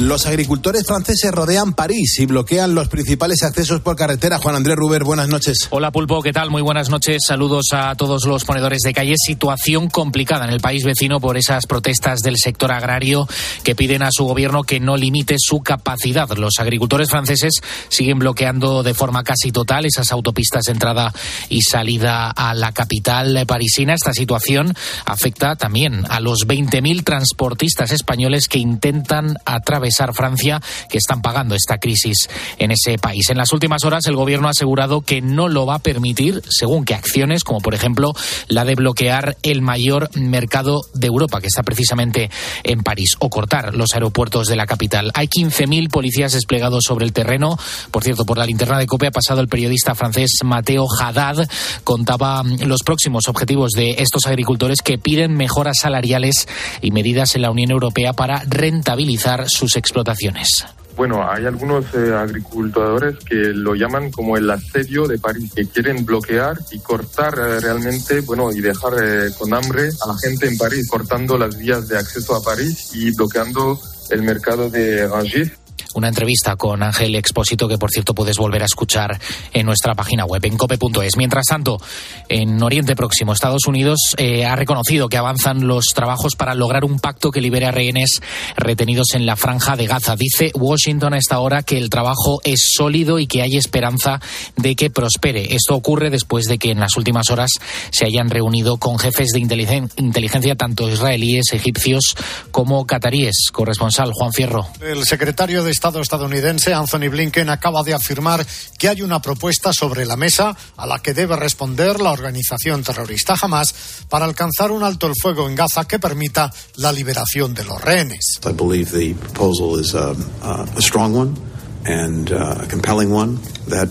Los agricultores franceses rodean París y bloquean los principales accesos por carretera. Juan Andrés Ruber, buenas noches. Hola Pulpo, ¿qué tal? Muy buenas noches. Saludos a todos los ponedores de calle. Situación complicada en el país vecino por esas protestas del sector agrario que piden a su gobierno que no limite su capacidad. Los agricultores franceses siguen bloqueando de forma casi total esas autopistas de entrada y salida a la capital parisina. Esta situación afecta también a los 20.000 transportistas españoles que intentan atravesar Francia que están pagando esta crisis en ese país. En las últimas horas el gobierno ha asegurado que no lo va a permitir según qué acciones, como por ejemplo la de bloquear el mayor mercado de Europa, que está precisamente en París, o cortar los aeropuertos de la capital. Hay 15.000 policías desplegados sobre el terreno. Por cierto, por la linterna de COPE ha pasado el periodista francés Mateo Haddad. Contaba los próximos objetivos de estos agricultores que piden mejoras salariales y medidas en la Unión Europea para rentabilizar sus explotaciones. Bueno, hay algunos eh, agricultores que lo llaman como el asedio de París, que quieren bloquear y cortar eh, realmente, bueno, y dejar eh, con hambre a la gente en París, cortando las vías de acceso a París y bloqueando el mercado de Rangis una entrevista con Ángel Expósito que por cierto puedes volver a escuchar en nuestra página web en cope.es. Mientras tanto, en Oriente Próximo, Estados Unidos eh, ha reconocido que avanzan los trabajos para lograr un pacto que libere a rehenes retenidos en la franja de Gaza. Dice Washington a esta hora que el trabajo es sólido y que hay esperanza de que prospere. Esto ocurre después de que en las últimas horas se hayan reunido con jefes de inteligencia tanto israelíes, egipcios como cataríes. Corresponsal Juan Fierro. El secretario de Estado estadounidense Anthony Blinken acaba de afirmar que hay una propuesta sobre la mesa a la que debe responder la organización terrorista Hamas para alcanzar un alto el fuego en Gaza que permita la liberación de los rehenes.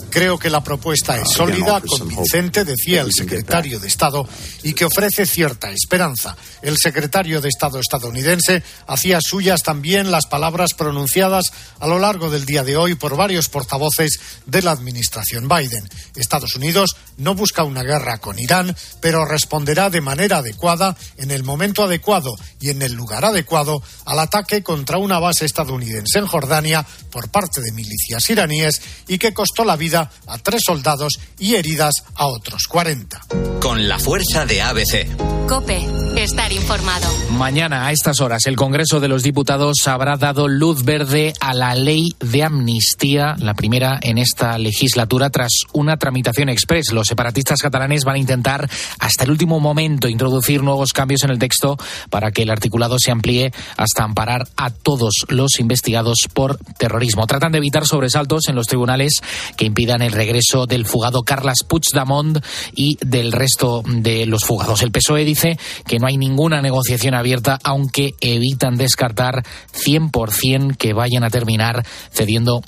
Creo que la propuesta es sólida, convincente, decía el secretario de Estado, y que ofrece cierta esperanza. El secretario de Estado estadounidense hacía suyas también las palabras pronunciadas a lo largo del día de hoy por varios portavoces de la administración Biden. Estados Unidos no busca una guerra con Irán, pero responderá de manera adecuada, en el momento adecuado y en el lugar adecuado, al ataque contra una base estadounidense en Jordania por parte de milicias iraníes y que costó la vida a tres soldados y heridas a otros 40. Con la fuerza de ABC. Cope, estar informado. Mañana a estas horas el Congreso de los Diputados habrá dado luz verde a la ley de amnistía, la primera en esta legislatura tras una tramitación express. Los separatistas catalanes van a intentar hasta el último momento introducir nuevos cambios en el texto para que el articulado se amplíe hasta amparar a todos los investigados por terrorismo. Tratan de evitar sobresaltos en los tribunales que impidan el regreso del fugado Carles Puigdemont y del resto de los fugados. El PSOE dice que no hay ninguna negociación abierta, aunque evitan descartar 100% que vayan a terminar cediendo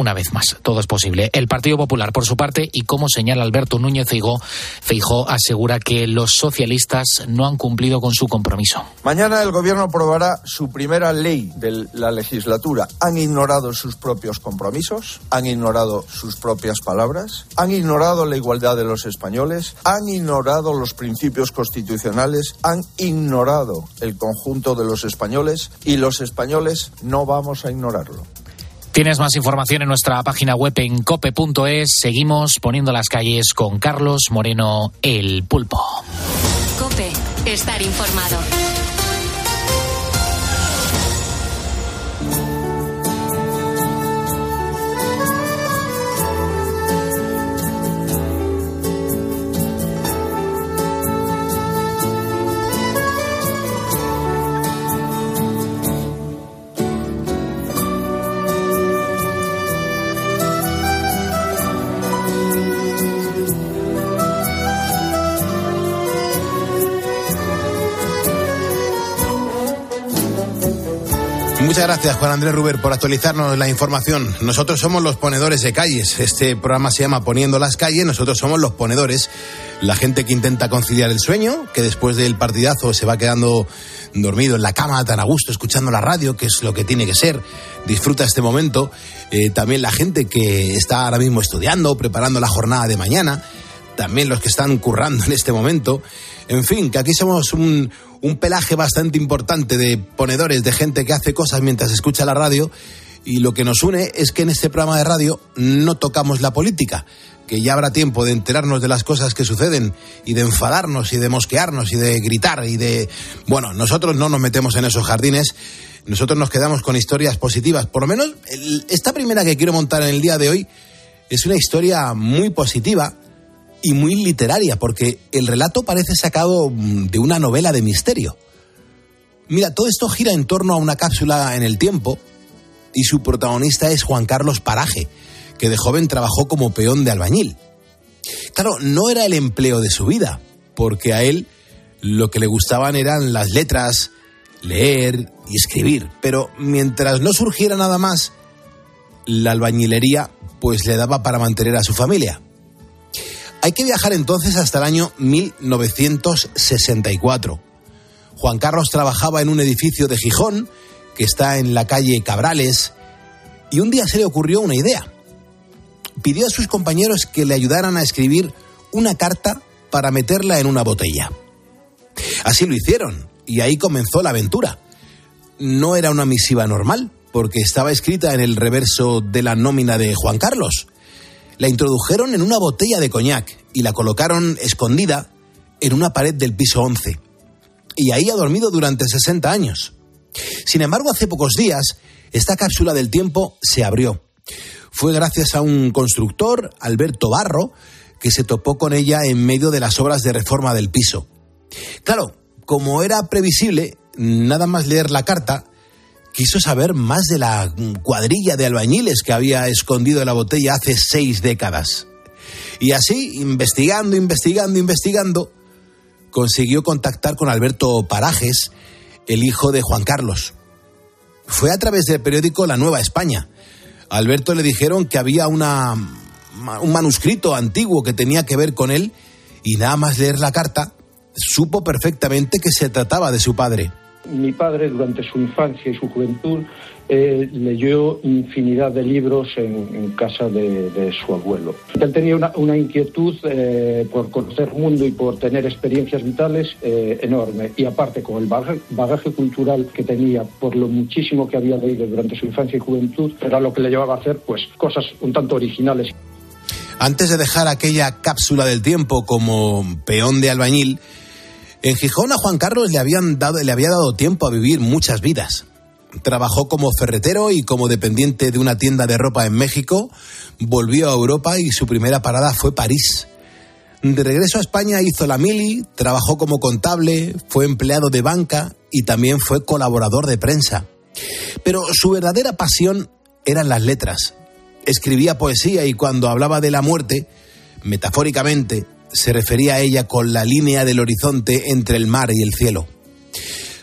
una vez más. Todo es posible. El Partido Popular, por su parte, y como señala Alberto Núñez Feijó, asegura que los socialistas no han cumplido con su compromiso. Mañana el Gobierno aprobará su primera ley de la legislatura. Han ignorado sus propios compromisos, han ignorado sus propias palabras, han ignorado la igualdad de los españoles, han ignorado los principios constitucionales, han ignorado el conjunto de los españoles y los españoles no vamos a ignorarlo. Tienes más información en nuestra página web en cope.es. Seguimos poniendo las calles con Carlos Moreno, el pulpo. Cope, estar informado. Muchas gracias, Juan Andrés Ruber, por actualizarnos la información. Nosotros somos los ponedores de calles. Este programa se llama Poniendo las calles. Nosotros somos los ponedores, la gente que intenta conciliar el sueño, que después del partidazo se va quedando dormido en la cama tan a gusto, escuchando la radio, que es lo que tiene que ser. Disfruta este momento. Eh, también la gente que está ahora mismo estudiando, preparando la jornada de mañana también los que están currando en este momento. En fin, que aquí somos un, pelaje bastante importante de ponedores, de gente que hace cosas mientras escucha la radio. Y lo que nos une es que en este programa de radio no tocamos la política, que ya habrá tiempo de enterarnos de las cosas que suceden y de enfadarnos y de mosquearnos y de gritar y de... Bueno, nosotros no nos metemos en esos jardines, nosotros nos quedamos con historias positivas. Por lo menos esta primera que quiero montar en el día de hoy es una historia muy positiva y muy literaria, porque el relato parece sacado mm, de una novela de misterio. Mira, todo esto gira en torno a una cápsula en el tiempo y su protagonista es Juan Carlos Paraje, que de joven trabajó como peón de albañil. Claro, no era el empleo de su vida, porque a él lo que le gustaban eran las letras, leer y escribir, pero mientras no surgiera nada más, la albañilería pues le daba para mantener a su familia. Hay que viajar entonces hasta el año 1964. Juan Carlos trabajaba en un edificio de Gijón que está en la calle Cabrales y un día se le ocurrió una idea. Pidió a sus compañeros que le ayudaran a escribir una carta para meterla en una botella. Así lo hicieron y ahí comenzó la aventura. No era una misiva normal, porque estaba escrita en el reverso de la nómina de Juan Carlos la introdujeron en una botella de coñac y la colocaron escondida en una pared del piso 11. Y ahí ha dormido durante 60 años. Sin embargo, hace pocos días, esta cápsula del tiempo se abrió. Fue gracias a un constructor, Alberto Barro, que se topó con ella en medio de las obras de reforma del piso. Claro, como era previsible, nada más leer la carta, quiso saber más de la cuadrilla de albañiles que había escondido la botella hace seis décadas. Y así, investigando, investigando, investigando, consiguió contactar con Alberto Parajes, el hijo de Juan Carlos. Fue a través del periódico La Nueva España. Alberto le dijeron que había una, un manuscrito antiguo que tenía que ver con él y nada más leer la carta, supo perfectamente que se trataba de su padre. Mi padre, durante su infancia y su juventud, eh, leyó infinidad de libros en, casa de, su abuelo. Él tenía una, inquietud eh, por conocer mundo y por tener experiencias vitales eh, enorme. Y aparte, con el bagaje, cultural que tenía, por lo muchísimo que había leído durante su infancia y juventud, era lo que le llevaba a hacer pues, cosas un tanto originales. Antes de dejar aquella cápsula del tiempo como peón de albañil, en Gijón a Juan Carlos le, habían dado, le había dado tiempo a vivir muchas vidas. Trabajó como ferretero y como dependiente de una tienda de ropa en México, volvió a Europa y su primera parada fue París. De regreso a España hizo la mili, trabajó como contable, fue empleado de banca y también fue colaborador de prensa. Pero su verdadera pasión eran las letras. Escribía poesía y cuando hablaba de la muerte, metafóricamente, se refería a ella con la línea del horizonte entre el mar y el cielo.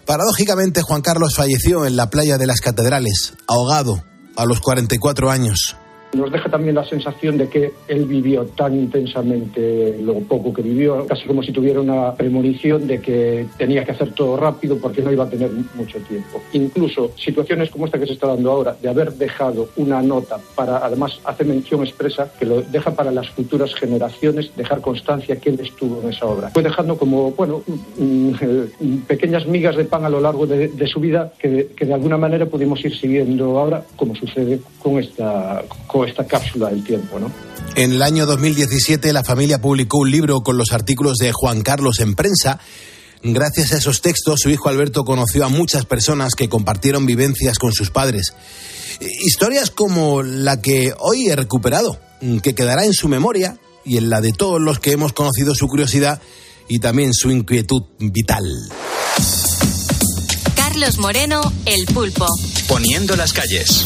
Paradójicamente, Juan Carlos falleció en la playa de las Catedrales, ahogado, a los 44 años. Nos deja también la sensación de que él vivió tan intensamente lo poco que vivió, casi como si tuviera una premonición de que tenía que hacer todo rápido porque no iba a tener mucho tiempo. Incluso situaciones como esta que se está dando ahora, de haber dejado una nota para, además, hace mención expresa que lo deja para las futuras generaciones, dejar constancia que él estuvo en esa obra. Fue dejando como, bueno, mm, pequeñas migas de pan a lo largo de, su vida que, que, de alguna manera pudimos ir siguiendo ahora, como sucede con esta esta cápsula del tiempo, ¿no? En el año 2017 la familia publicó un libro con los artículos de Juan Carlos en prensa. Gracias a esos textos, su hijo Alberto conoció a muchas personas que compartieron vivencias con sus padres. Historias como la que hoy he recuperado, que quedará en su memoria y en la de todos los que hemos conocido su curiosidad y también su inquietud vital. Carlos Moreno, El Pulpo. Poniendo las calles.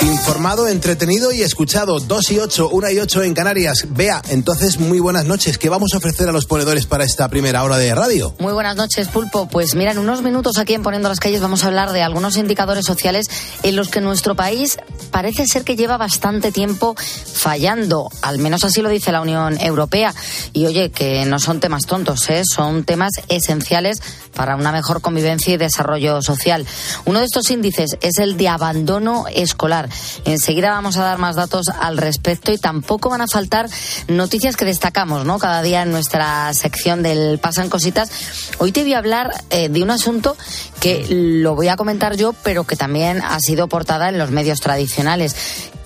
Informado, entretenido y escuchado. 2 y 8, 1 y 8 en Canarias. Vea, entonces muy buenas noches. ¿Qué vamos a ofrecer a los ponedores para esta primera hora de radio? Muy buenas noches, Pulpo. Pues mira, en unos minutos aquí en Poniendo las Calles vamos a hablar de algunos indicadores sociales en los que nuestro país parece ser que lleva bastante tiempo fallando, al menos así lo dice la Unión Europea. Y oye, que no son temas tontos, ¿eh? son temas esenciales para una mejor convivencia y desarrollo social. Uno de estos índices es el de abandono escolar. Enseguida vamos a dar más datos al respecto y tampoco van a faltar noticias que destacamos, ¿no? Cada día en nuestra sección del Pasan Cositas. Hoy te voy a hablar eh, de un asunto que lo voy a comentar yo, pero que también ha sido portada en los medios tradicionales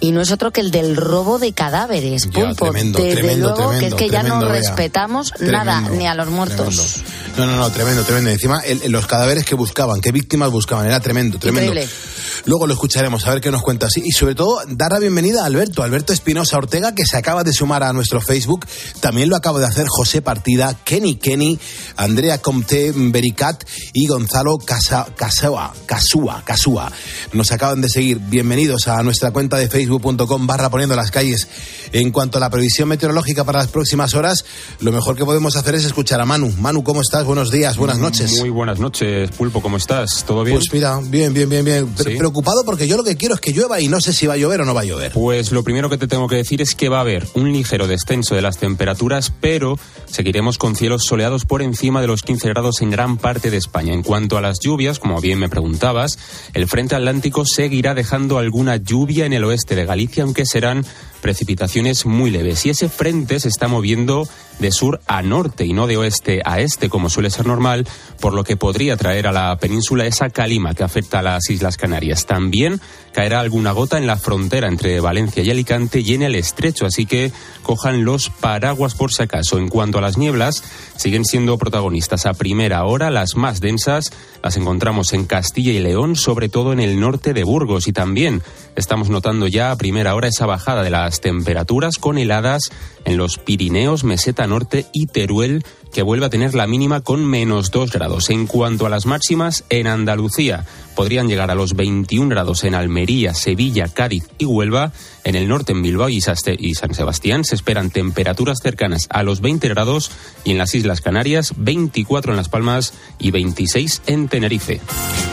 y no es otro que el del robo de cadáveres. Pulpo. Desde luego que es que ya no respetamos nada, ni a los muertos. No, no, no, tremendo, tremendo. Encima, los cadáveres que buscaban, qué víctimas buscaban, era tremendo, tremendo. Luego lo escucharemos, a ver qué nos Y sobre todo, dar la bienvenida a Alberto, Alberto Espinosa Ortega, que se acaba de sumar a nuestro Facebook. También lo acabo de hacer José Partida, Kenny Kenny, Andrea Comte Bericat y Gonzalo Casa, Casua, Casua, Casua. Nos acaban de seguir. Bienvenidos a nuestra cuenta de facebook.com barra poniendo las calles. En cuanto a la previsión meteorológica para las próximas horas, lo mejor que podemos hacer es escuchar a Manu. Manu, ¿cómo estás? Buenos días, buenas noches. Muy buenas noches, Pulpo, ¿cómo estás? ¿Todo bien? Pues mira, bien, bien, bien, bien preocupado porque yo lo que quiero es que llueva y no sé si va a llover o no va a llover. Pues lo primero que te tengo que decir es que va a haber un ligero descenso de las temperaturas, pero seguiremos con cielos soleados por encima de los 15 grados en gran parte de España. En cuanto a las lluvias, como bien me preguntabas, el frente atlántico seguirá dejando alguna lluvia en el oeste de Galicia, aunque serán precipitaciones muy leves. Y ese frente se está moviendo de sur a norte y no de oeste a este, como suele ser normal, por lo que podría traer a la península esa calima que afecta a las Islas Canarias. También caerá alguna gota en la frontera entre Valencia y Alicante y en el estrecho, así que cojan los paraguas por si acaso. En cuanto a las nieblas, siguen siendo protagonistas a primera hora, las más densas las encontramos en Castilla y León, sobre todo en el norte de Burgos y también estamos notando ya a primera hora esa bajada de las temperaturas con heladas en los Pirineos, Meseta Norte y Teruel que vuelve a tener la mínima con menos 2 grados. En cuanto a las máximas, en Andalucía podrían llegar a los 21 grados en Almería, Sevilla, Cádiz y Huelva. En el norte, en Bilbao y San Sebastián, se esperan temperaturas cercanas a los 20 grados y en las Islas Canarias, 24 en Las Palmas y 26 en Tenerife.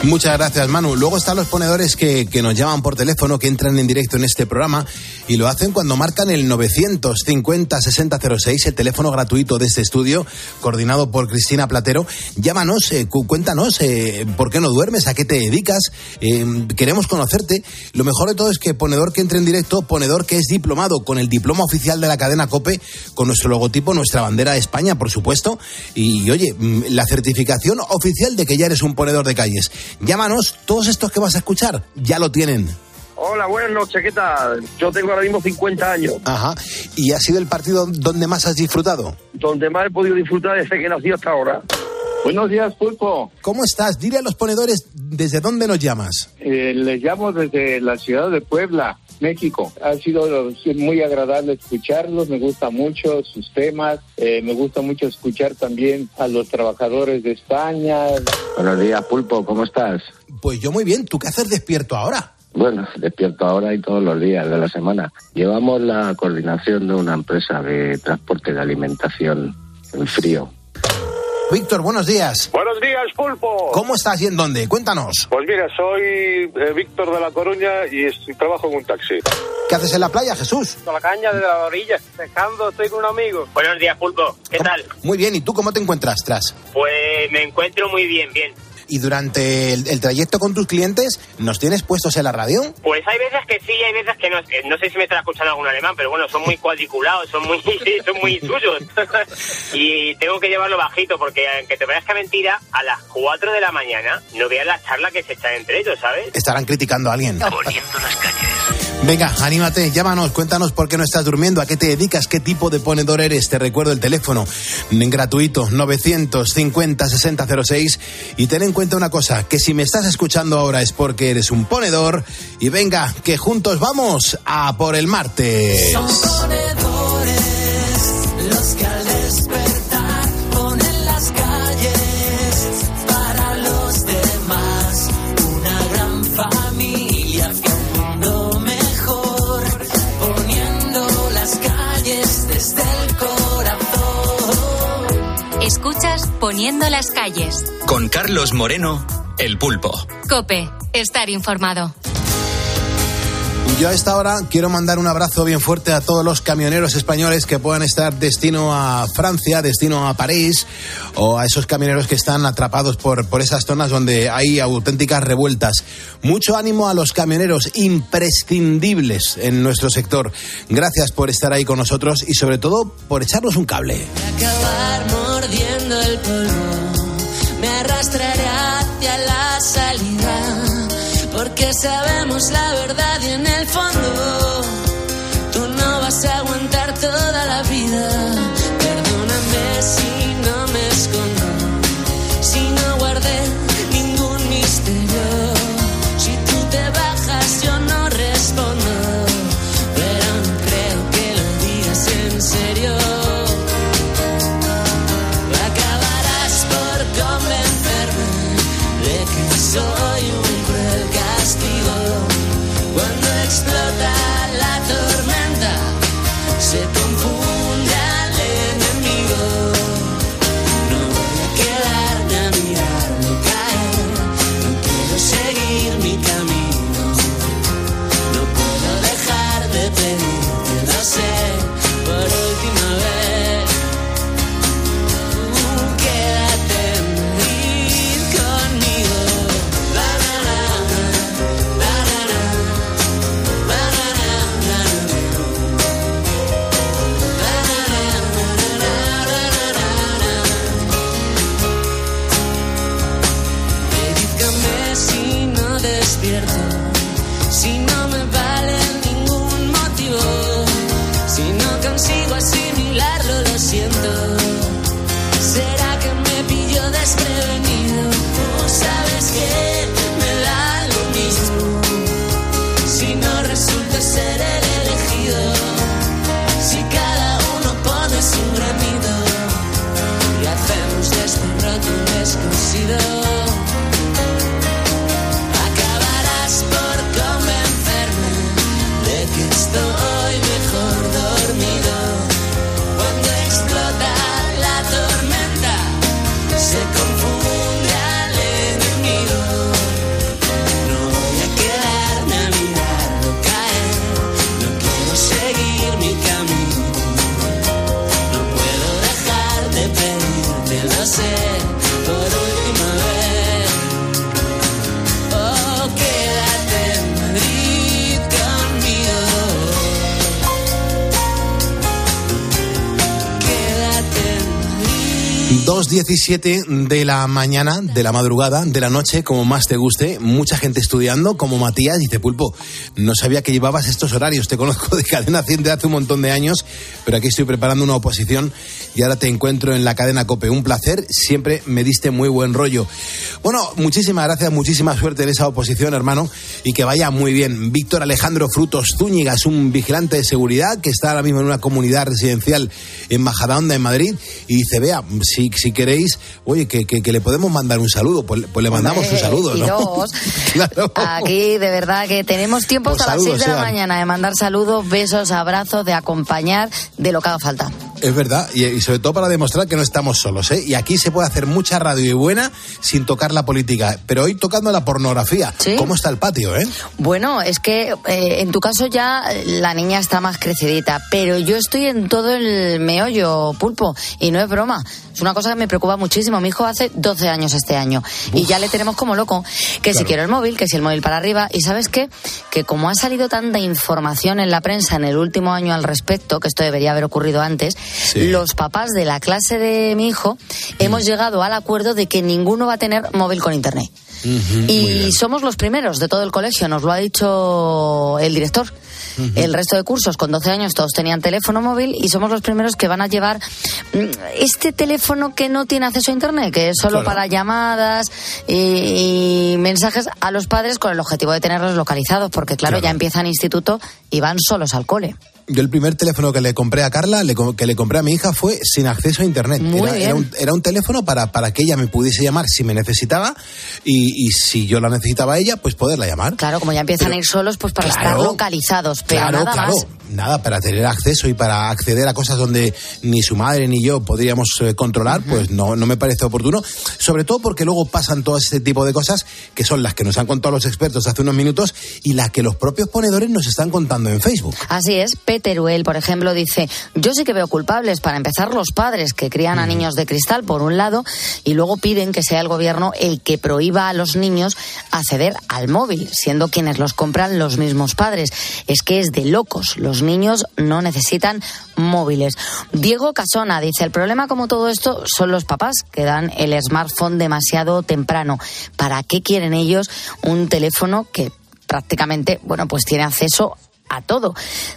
Muchas gracias, Manu. Luego están los ponedores que, nos llaman por teléfono, que entran en directo en este programa y lo hacen cuando marcan el 950-6006, el teléfono gratuito de este estudio coordinado por Cristina Platero. Llámanos, eh, cuéntanos eh, por qué no duermes, a qué te dedicas, eh, queremos conocerte. Lo mejor de todo es que ponedor que entre en directo, ponedor que es diplomado con el diploma oficial de la cadena COPE, con nuestro logotipo, nuestra bandera de España, por supuesto. Y oye, mm, la certificación oficial de que ya eres un ponedor de calles. Llámanos, todos estos que vas a escuchar ya lo tienen. Hola, buenas noches, ¿qué tal? Yo tengo ahora mismo 50 años. Ajá. ¿Y ha sido el partido donde más has disfrutado? Donde más he podido disfrutar desde que nací hasta ahora. Buenos días, Pulpo. ¿Cómo estás? Dile a los ponedores desde dónde nos llamas. Eh, les llamo desde la ciudad de Puebla, México. Ha sido muy agradable escucharlos, me gusta mucho sus temas, eh, me gusta mucho escuchar también a los trabajadores de España. Buenos días, Pulpo, ¿cómo estás? Pues yo muy bien, ¿tú qué haces despierto ahora? Bueno, despierto ahora y todos los días de la semana. Llevamos la coordinación de una empresa de transporte de alimentación en frío. Víctor, buenos días. Buenos días, Pulpo. ¿Cómo estás y en dónde? Cuéntanos. Pues mira, soy eh, Víctor de la Coruña y estoy, trabajo en un taxi. ¿Qué haces en la playa, Jesús? Con la caña de la orilla, pescando, estoy con un amigo. Buenos días, Pulpo. ¿Qué tal? Muy bien, ¿y tú cómo te encuentras, Tras? Pues me encuentro muy bien, bien y durante el, trayecto con tus clientes, ¿nos tienes puestos en la radio? Pues hay veces que sí, hay veces que no. Eh, no sé si me estará escuchando algún alemán, pero bueno, son muy cuadriculados, son muy, son muy suyos. y tengo que llevarlo bajito porque, aunque te que mentira, a las 4 de la mañana no veas la charla que se echan entre ellos, ¿sabes? Estarán criticando a alguien. Poniendo las calles. Venga, anímate, llámanos, cuéntanos por qué no estás durmiendo, a qué te dedicas, qué tipo de ponedor eres. Te recuerdo el teléfono gratuito 950 6006 y ten en cuenta una cosa, que si me estás escuchando ahora es porque eres un ponedor y venga, que juntos vamos a por el martes. Escuchas Poniendo las calles. Con Carlos Moreno, El Pulpo. Cope, estar informado. Yo a esta hora quiero mandar un abrazo bien fuerte a todos los camioneros españoles que puedan estar destino a Francia, destino a París, o a esos camioneros que están atrapados por, por esas zonas donde hay auténticas revueltas. Mucho ánimo a los camioneros imprescindibles en nuestro sector. Gracias por estar ahí con nosotros y sobre todo por echarnos un cable. acabar mordiendo el polvo, me arrastraré hacia la salida, porque sabemos la verdad y en el fondo 17 de la mañana, de la madrugada, de la noche, como más te guste. Mucha gente estudiando, como Matías, dice Pulpo, no sabía que llevabas estos horarios. Te conozco de cadena 100 de hace un montón de años, pero aquí estoy preparando una oposición y ahora te encuentro en la cadena COPE. Un placer, siempre me diste muy buen rollo. Bueno, muchísimas gracias, muchísima suerte en esa oposición, hermano, y que vaya muy bien. Víctor Alejandro Frutos Zúñiga es un vigilante de seguridad que está ahora mismo en una comunidad residencial en Majadahonda, en Madrid, y dice, vea, si, si queréis, oye, que, que, que le podemos mandar un saludo, pues, pues le mandamos un saludo, ¿no? Claro. Aquí de verdad que tenemos tiempo Pues hasta las 6 saludos de la mañana de mandar saludos, besos, abrazos, de acompañar, de lo que haga falta. Es verdad, y, y sobre todo para demostrar que no estamos solos, ¿eh? Y aquí se puede hacer mucha radio y buena sin tocar la política, pero hoy tocando la pornografía. ¿Cómo está el patio, eh? Bueno, es que eh, en tu caso ya la niña está más crecidita, pero yo estoy en todo el meollo, pulpo, y no es broma. Es una cosa que me preocupa muchísimo. Mi hijo hace 12 años este año y ya le tenemos como loco. Que si quiero el móvil, que si el móvil para arriba. ¿Y sabes qué? Que como ha salido tanta información en la prensa en el último año al respecto, que esto debería haber ocurrido antes, los papás de la clase de mi hijo hemos llegado al acuerdo de que ninguno va a tener móvil con internet. Y somos los primeros de todo el colegio, nos lo ha dicho el director. El resto de cursos con 12 años todos tenían teléfono móvil y somos los primeros que van a llevar mm, este teléfono que no tiene acceso a internet, que es solo Claro. para llamadas y, y mensajes a los padres con el objetivo de tenerlos localizados, porque claro, ya empiezan instituto y van solos al cole. Yo el primer teléfono que le compré a Carla, le que le compré a mi hija, fue sin acceso a internet. Muy era, bien. era un, era un teléfono para, para que ella me pudiese llamar si me necesitaba y, y si yo la necesitaba a ella, pues poderla llamar. Claro, como ya empiezan Pero- a ir solos, pues para Claro. estar localizados, pero claro, nada claro. más. Nada, para tener acceso y para acceder a cosas donde ni su madre ni yo podríamos eh, controlar, pues no, no me parece oportuno. Sobre todo porque luego pasan todo este tipo de cosas que son las que nos han contado los expertos hace unos minutos y las que los propios ponedores nos están contando en Facebook. Así es, Peteruel, por ejemplo, dice, yo sí que veo culpables, para empezar, los padres que crían a niños de cristal, por un lado, y luego piden que sea el gobierno el que prohíba a los niños acceder al móvil, siendo quienes los compran los mismos padres. Es que es de locos, los niños no necesitan móviles. Diego Casona dice, el problema como todo esto son los papás que dan el smartphone demasiado temprano. ¿Para qué quieren ellos un teléfono que prácticamente, bueno, pues tiene acceso a todo.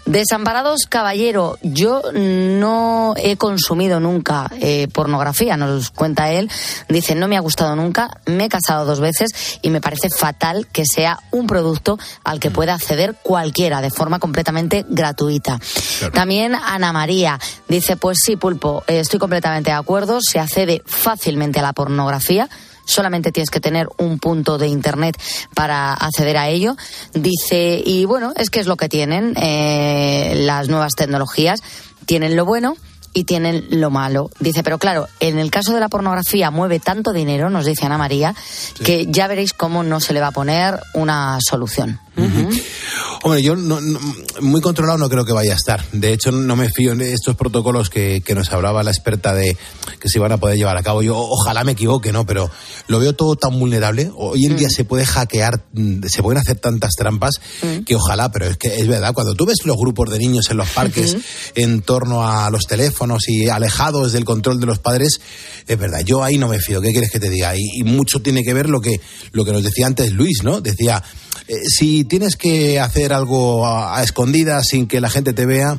Desamparados Caballero, yo no he consumido nunca eh, pornografía, nos cuenta él. Dice, no me ha gustado nunca, me he casado dos veces y me parece fatal que sea un producto al que pueda acceder cualquiera de forma completamente gratuita. También Ana María dice, pues sí, Pulpo, eh, estoy completamente de acuerdo, se accede fácilmente a la pornografía solamente tienes que tener un punto de internet para acceder a ello. Dice, y bueno, es que es lo que tienen eh, las nuevas tecnologías, tienen lo bueno y tienen lo malo. Dice, pero claro, en el caso de la pornografía mueve tanto dinero, nos dice Ana María, que ya veréis cómo no se le va a poner una solución. Hombre, yo no- no- muy controlado no creo que vaya a estar. De hecho, no me fío en estos protocolos que, que nos hablaba la experta de que se van a poder llevar a cabo. Yo ojalá me equivoque, ¿no? Pero lo veo todo tan vulnerable. Hoy en día se puede hackear, mm, se pueden hacer tantas trampas que ojalá, pero es que es verdad, cuando tú ves los grupos de niños en los parques en torno a los teléfonos y alejados del control de los padres, es verdad, yo ahí no me fío. ¿Qué quieres que te diga? Y, y mucho tiene que ver lo que, lo que nos decía antes Luis, ¿no? Decía, eh, si tienes que hacer algo a, a escondidas sin que la gente te vea,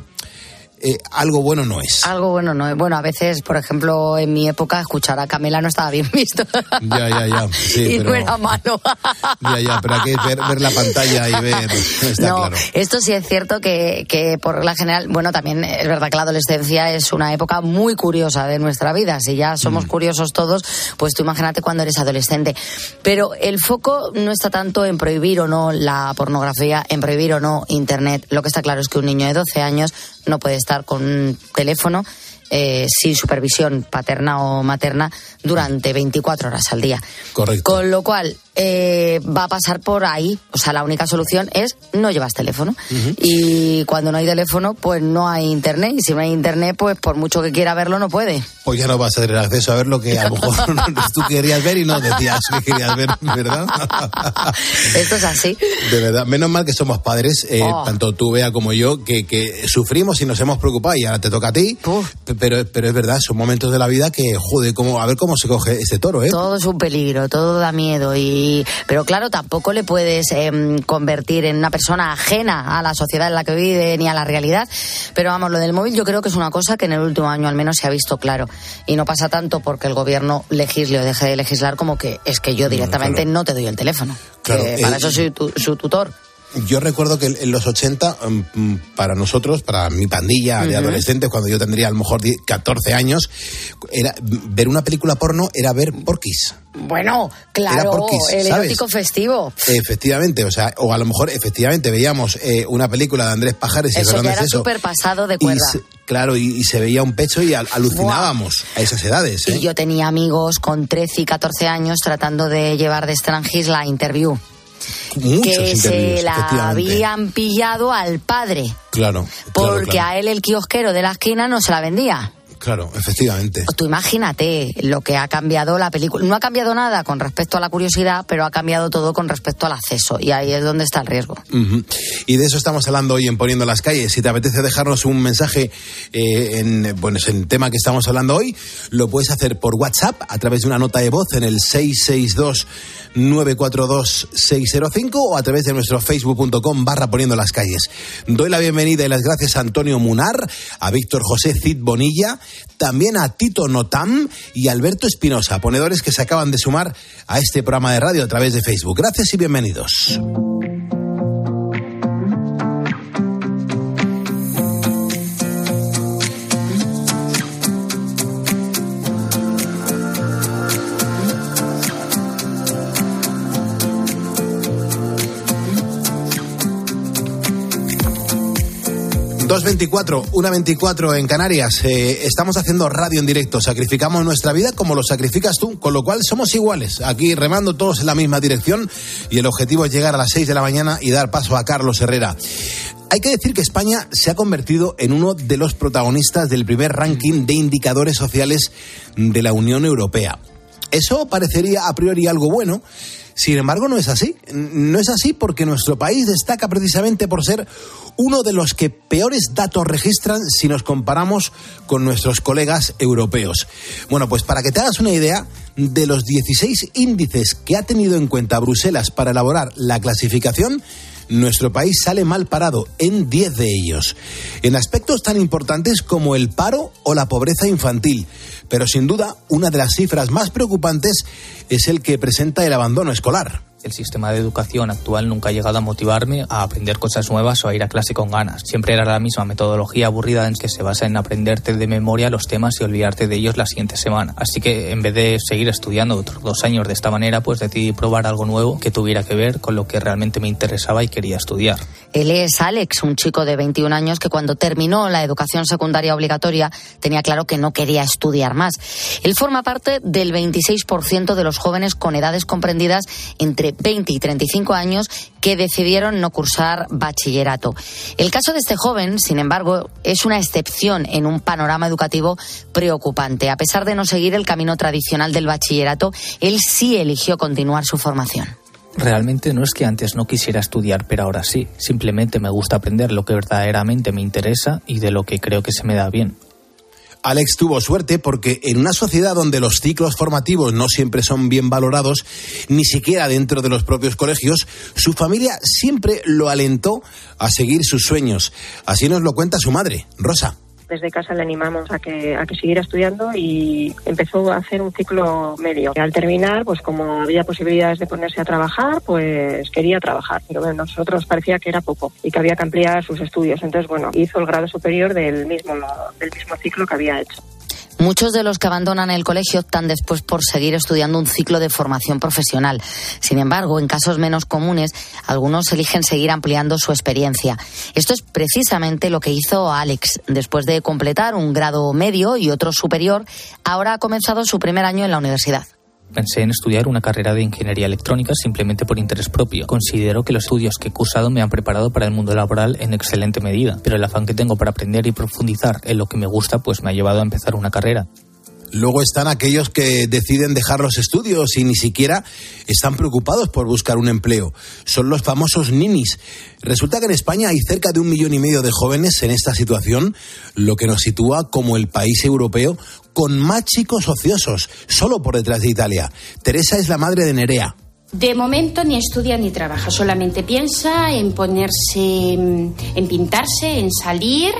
eh, algo bueno no es. Algo bueno, no. Bueno, a veces, por ejemplo, en mi época, escuchar a Camela no estaba bien visto. Ya, ya, ya. Sí, y pero, no era malo. ya, ya, pero hay que ver, ver la pantalla y ver. Está no, claro. esto sí es cierto que, que por la general, bueno, también es verdad que la adolescencia es una época muy curiosa de nuestra vida. Si ya Mm. somos curiosos todos, pues tú imagínate cuando eres adolescente. Pero el foco no está tanto en prohibir o no la pornografía, en prohibir o no Internet. Lo que está claro es que un niño de 12 años no puede estar con un teléfono eh, sin supervisión paterna o materna durante 24 horas al día. Correcto. Con lo cual, eh, va a pasar por ahí. O sea, la única solución es no llevas teléfono. Y cuando no hay teléfono, pues no hay internet. Y si no hay internet, pues por mucho que quiera verlo, no puede. Pues ya no vas a tener acceso a ver lo que a lo mejor tú querías ver y no decías que querías ver, ¿verdad? Esto es así. De verdad, menos mal que somos padres, eh, Oh. tanto tú, Bea, como yo, que, que sufrimos y nos hemos preocupado y ahora te toca a ti. Pero, pero es verdad, son momentos de la vida que, joder, cómo, a ver cómo se coge este toro, ¿eh? Todo es un peligro, todo da miedo. y Pero claro, tampoco le puedes em, convertir en una persona ajena a la sociedad en la que vive ni a la realidad. Pero vamos, lo del móvil yo creo que es una cosa que en el último año al menos se ha visto claro. Y no pasa tanto porque el gobierno legisle o deje de legislar como que es que yo directamente no te doy el teléfono. Claro, que para eh, eso soy tu- su tutor. Yo recuerdo que en los 80, mm, para nosotros, para mi pandilla de adolescentes, cuando yo tendría a lo mejor 10, 14 años, era ver una película porno era ver porquis. Bueno, Era claro, porquis, el erótico festivo. Efectivamente, o sea, o a lo mejor efectivamente veíamos eh, una película de Andrés Pajares y Eso ya era súper pasado de y cuerda. se- claro, y, y se veía un pecho y al- alucinábamos a esas edades. ¿eh? Y yo tenía amigos con 13 y 14 años tratando de llevar de Strangis la interview. Muchos que se la habían pillado al padre. Claro, Porque claro, a él el kiosquero de la esquina no se la vendía. claro, efectivamente. Tú imagínate lo que ha cambiado la película. No ha cambiado nada con respecto a la curiosidad, pero ha cambiado todo con respecto al acceso. Y ahí es donde está el riesgo. Y de eso estamos hablando hoy en Poniendo las Calles. Si te apetece dejarnos un mensaje eh, en, bueno, es en tema que estamos hablando hoy, lo puedes hacer por WhatsApp a través de una nota de voz en el 662-942-605 o a través de nuestro facebook.com barra Poniendo las Calles. Doy la bienvenida y las gracias a Antonio Munar, a Víctor José Cid Bonilla, también a Tito Notam y Alberto Espinosa, ponedores que se acaban de sumar a este programa de radio a través de Facebook. Gracias y bienvenidos. 2.24, 1.24 en Canarias. Eh, estamos haciendo radio en directo. Sacrificamos nuestra vida como lo sacrificas tú, con lo cual somos iguales. Aquí remando todos en la misma dirección y el objetivo es llegar a las 6 de la mañana y dar paso a Carlos Herrera. Hay que decir que España se ha convertido en uno de los protagonistas del primer ranking de indicadores sociales de la Unión Europea. Eso parecería a priori algo bueno. Sin embargo, no es así. No es así porque nuestro país destaca precisamente por ser uno de los que peores datos registran si nos comparamos con nuestros colegas europeos. Bueno, pues para que te hagas una idea, de los 16 índices que ha tenido en cuenta Bruselas para elaborar la clasificación, nuestro país sale mal parado en 10 de ellos, en aspectos tan importantes como el paro o la pobreza infantil. Pero sin duda, una de las cifras más preocupantes es el que presenta el abandono escolar el sistema de educación actual nunca ha llegado a motivarme a aprender cosas nuevas o a ir a clase con ganas. Siempre era la misma metodología aburrida en que se basa en aprenderte de memoria los temas y olvidarte de ellos la siguiente semana. Así que en vez de seguir estudiando otros dos años de esta manera, pues decidí probar algo nuevo que tuviera que ver con lo que realmente me interesaba y quería estudiar. Él es Alex, un chico de 21 años que cuando terminó la educación secundaria obligatoria tenía claro que no quería estudiar más. Él forma parte del 26% de los jóvenes con edades comprendidas entre 20 y 35 años que decidieron no cursar bachillerato. El caso de este joven, sin embargo, es una excepción en un panorama educativo preocupante. A pesar de no seguir el camino tradicional del bachillerato, él sí eligió continuar su formación. Realmente no es que antes no quisiera estudiar, pero ahora sí. Simplemente me gusta aprender lo que verdaderamente me interesa y de lo que creo que se me da bien. Alex tuvo suerte porque en una sociedad donde los ciclos formativos no siempre son bien valorados, ni siquiera dentro de los propios colegios, su familia siempre lo alentó a seguir sus sueños. Así nos lo cuenta su madre, Rosa desde casa le animamos a que, a que siguiera estudiando y empezó a hacer un ciclo medio. Al terminar, pues como había posibilidades de ponerse a trabajar, pues quería trabajar, pero bueno, nosotros parecía que era poco y que había que ampliar sus estudios. Entonces, bueno, hizo el grado superior del mismo, del mismo ciclo que había hecho. Muchos de los que abandonan el colegio optan después por seguir estudiando un ciclo de formación profesional. Sin embargo, en casos menos comunes, algunos eligen seguir ampliando su experiencia. Esto es precisamente lo que hizo Alex. Después de completar un grado medio y otro superior, ahora ha comenzado su primer año en la universidad. Pensé en estudiar una carrera de ingeniería electrónica simplemente por interés propio. Considero que los estudios que he cursado me han preparado para el mundo laboral en excelente medida, pero el afán que tengo para aprender y profundizar en lo que me gusta pues me ha llevado a empezar una carrera. Luego están aquellos que deciden dejar los estudios y ni siquiera están preocupados por buscar un empleo. Son los famosos ninis. Resulta que en España hay cerca de un millón y medio de jóvenes en esta situación, lo que nos sitúa como el país europeo con más chicos ociosos, solo por detrás de Italia. Teresa es la madre de Nerea. De momento ni estudia ni trabaja, solamente piensa en ponerse, en pintarse, en salir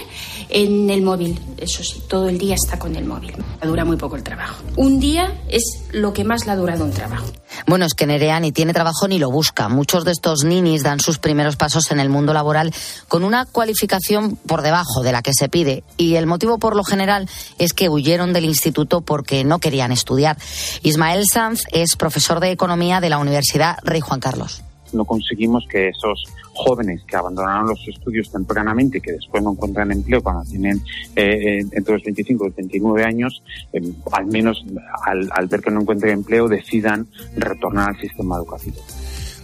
en el móvil, eso sí, todo el día está con el móvil. Dura muy poco el trabajo. Un día es lo que más le ha durado un trabajo. Bueno, es que Nerea ni tiene trabajo ni lo busca. Muchos de estos ninis dan sus primeros pasos en el mundo laboral con una cualificación por debajo de la que se pide. Y el motivo por lo general es que huyeron del instituto porque no querían estudiar. Ismael Sanz es profesor de economía de la Universidad Rey Juan Carlos no conseguimos que esos jóvenes que abandonaron los estudios tempranamente y que después no encuentran empleo cuando tienen eh, eh, entre los 25 y los 29 años, eh, al menos al, al ver que no encuentran empleo, decidan retornar al sistema educativo.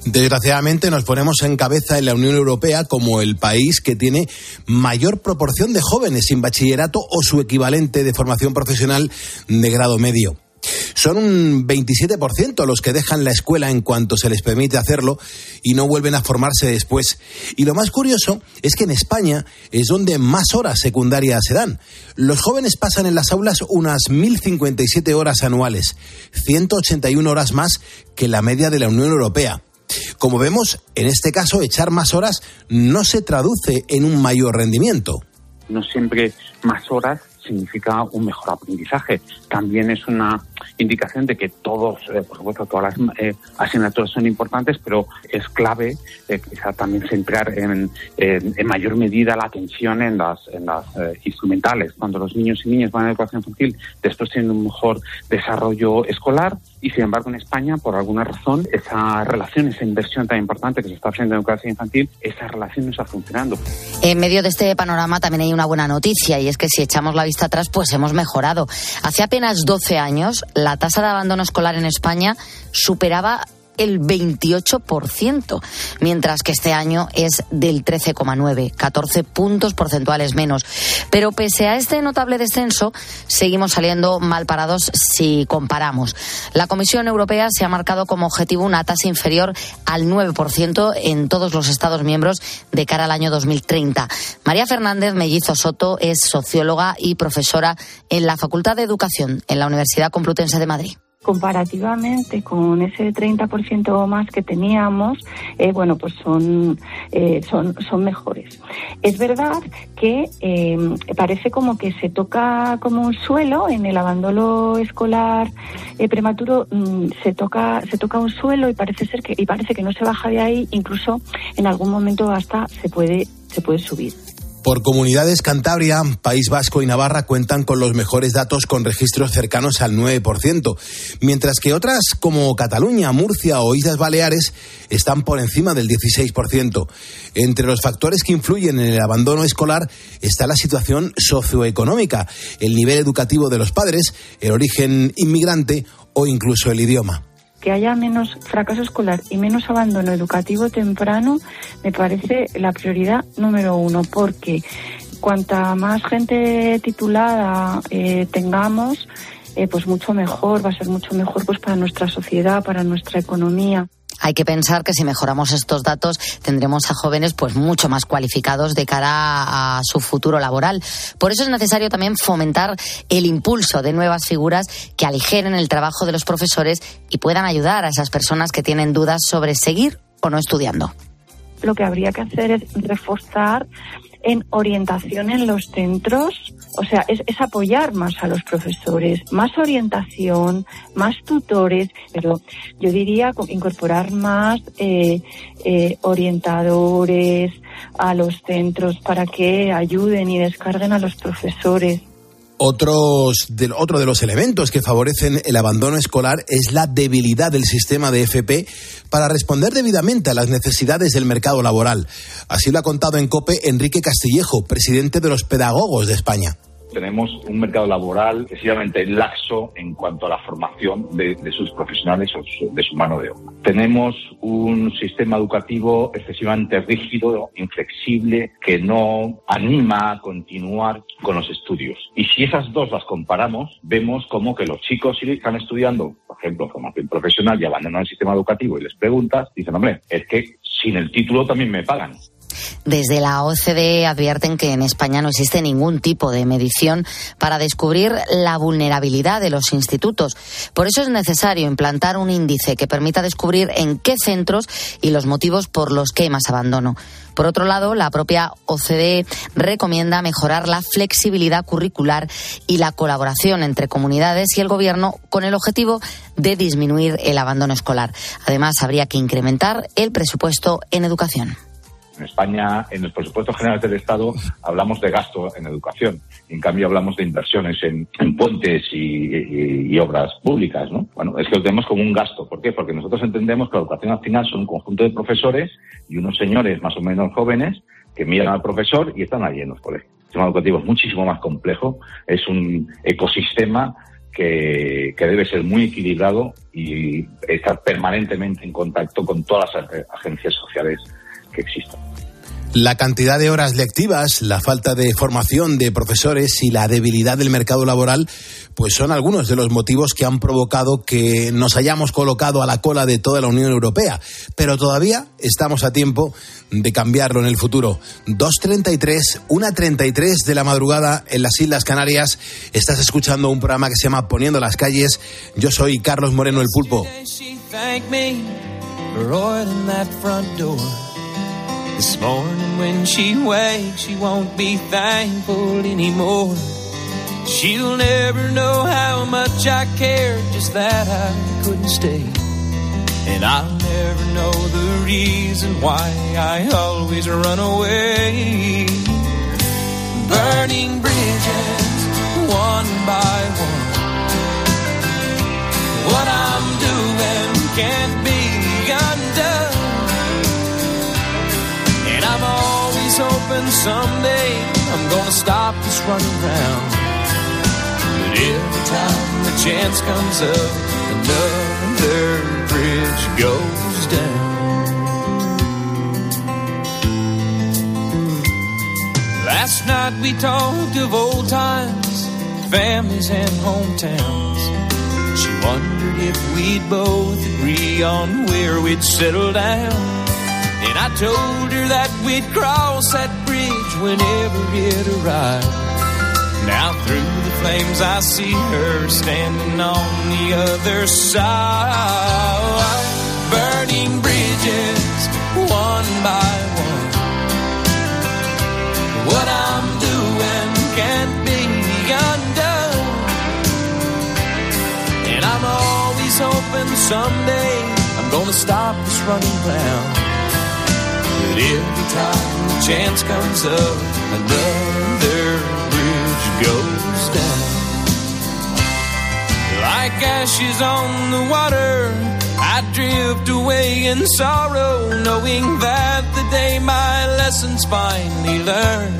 Desgraciadamente nos ponemos en cabeza en la Unión Europea como el país que tiene mayor proporción de jóvenes sin bachillerato o su equivalente de formación profesional de grado medio. Son un 27% los que dejan la escuela en cuanto se les permite hacerlo y no vuelven a formarse después. Y lo más curioso es que en España es donde más horas secundarias se dan. Los jóvenes pasan en las aulas unas 1.057 horas anuales, 181 horas más que la media de la Unión Europea. Como vemos, en este caso, echar más horas no se traduce en un mayor rendimiento. No siempre más horas significa un mejor aprendizaje. También es una indicación de que todos, eh, por supuesto, todas las eh, asignaturas son importantes, pero es clave eh, quizá también centrar en, en, mayor medida la atención en las, en las instrumentales. Cuando los niños y niñas van a educación infantil, después tienen un mejor desarrollo escolar y, sin embargo, en España, por alguna razón, esa relación, esa inversión tan importante que se está haciendo en educación infantil, esa relación no está funcionando. En medio de este panorama también hay una buena noticia y es que si echamos la vista atrás, pues hemos mejorado. Hace apenas 12 años, la tasa de abandono escolar en España superaba el 28%, mientras que este año es del 13,9, 14 puntos porcentuales menos. Pero pese a este notable descenso, seguimos saliendo mal parados si comparamos. La Comisión Europea se ha marcado como objetivo una tasa inferior al 9% en todos los Estados miembros de cara al año 2030. María Fernández Mellizo Soto es socióloga y profesora en la Facultad de Educación en la Universidad Complutense de Madrid comparativamente con ese 30% más que teníamos, eh, bueno, pues son, eh, son, son mejores. Es verdad que eh, parece como que se toca como un suelo en el abandono escolar prematuro, mm, se toca, se toca un suelo y parece ser que, y parece que no se baja de ahí, incluso en algún momento hasta se puede, se puede subir. Por comunidades, Cantabria, País Vasco y Navarra cuentan con los mejores datos con registros cercanos al 9%, mientras que otras como Cataluña, Murcia o Islas Baleares están por encima del 16%. Entre los factores que influyen en el abandono escolar está la situación socioeconómica, el nivel educativo de los padres, el origen inmigrante o incluso el idioma que haya menos fracaso escolar y menos abandono educativo temprano me parece la prioridad número uno, porque cuanta más gente titulada eh, tengamos, eh, pues mucho mejor, va a ser mucho mejor pues para nuestra sociedad, para nuestra economía. Hay que pensar que si mejoramos estos datos tendremos a jóvenes pues mucho más cualificados de cara a su futuro laboral. Por eso es necesario también fomentar el impulso de nuevas figuras que aligeren el trabajo de los profesores y puedan ayudar a esas personas que tienen dudas sobre seguir o no estudiando. Lo que habría que hacer es reforzar en orientación en los centros, o sea, es, apoyar más a los profesores, más orientación, más tutores, pero yo diría incorporar más eh, eh, orientadores a los centros para que ayuden y descarguen a los profesores. Otros otro de los elementos que favorecen el abandono escolar es la debilidad del sistema de FP para responder debidamente a las necesidades del mercado laboral. Así lo ha contado en COPE Enrique Castillejo, presidente de los Pedagogos de España tenemos un mercado laboral excesivamente laxo en cuanto a la formación de, sus profesionales o de su mano de obra. Tenemos un sistema educativo excesivamente rígido, inflexible, que no anima a continuar con los estudios. Y si esas dos las comparamos, vemos como que los chicos si están estudiando, por ejemplo, formación profesional y abandonan el sistema educativo y les preguntas, dicen, hombre, es que sin el título también me pagan. Desde la OCDE advierten que en España no existe ningún tipo de medición para descubrir la vulnerabilidad de los institutos. Por eso es necesario implantar un índice que permita descubrir en qué centros y los motivos por los que hay más abandono. Por otro lado, la propia OCDE recomienda mejorar la flexibilidad curricular y la colaboración entre comunidades y el Gobierno con el objetivo de disminuir el abandono escolar. Además, habría que incrementar el presupuesto en educación. En España, en el presupuesto general del Estado, hablamos de gasto en educación. En cambio, hablamos de inversiones en, puentes y, obras públicas, ¿no? Bueno, es que lo tenemos como un gasto. ¿Por qué? Porque nosotros entendemos que la educación al final son un conjunto de profesores y unos señores más o menos jóvenes que miran al profesor y están allí en los colegios. El sistema educativo es muchísimo más complejo, es un ecosistema que, que, debe ser muy equilibrado y estar permanentemente en contacto con todas las agencias sociales que existan. La cantidad de horas lectivas, la falta de formación de profesores y la debilidad del mercado laboral, pues son algunos de los motivos que han provocado que nos hayamos colocado a la cola de toda la Unión Europea. Pero todavía estamos a tiempo de cambiarlo en el futuro. 2.33, 1.33 de la madrugada en las Islas Canarias. Estás escuchando un programa que se llama Poniendo las calles. Yo soy Carlos Moreno el Pulpo. This morning when she wakes, she won't be thankful anymore. She'll never know how much I cared, just that I couldn't stay. And I'll never know the reason why I always run away. Burning bridges, one by one. What I'm doing can't hoping someday I'm gonna stop this running round. But every time the chance comes up, another bridge goes down. Last night we talked of old times, families and hometowns. She wondered if we'd both agree on where we'd settle down. And I told her that we'd cross that bridge whenever it arrived. Now through the flames I see her standing on the other side. Burning bridges, one by one. What I'm doing can't be undone. And I'm always hoping someday I'm gonna stop this running round. But every time the chance comes up, another bridge goes down. Like ashes on the water, I drift away in sorrow, knowing that the day my lessons finally learned,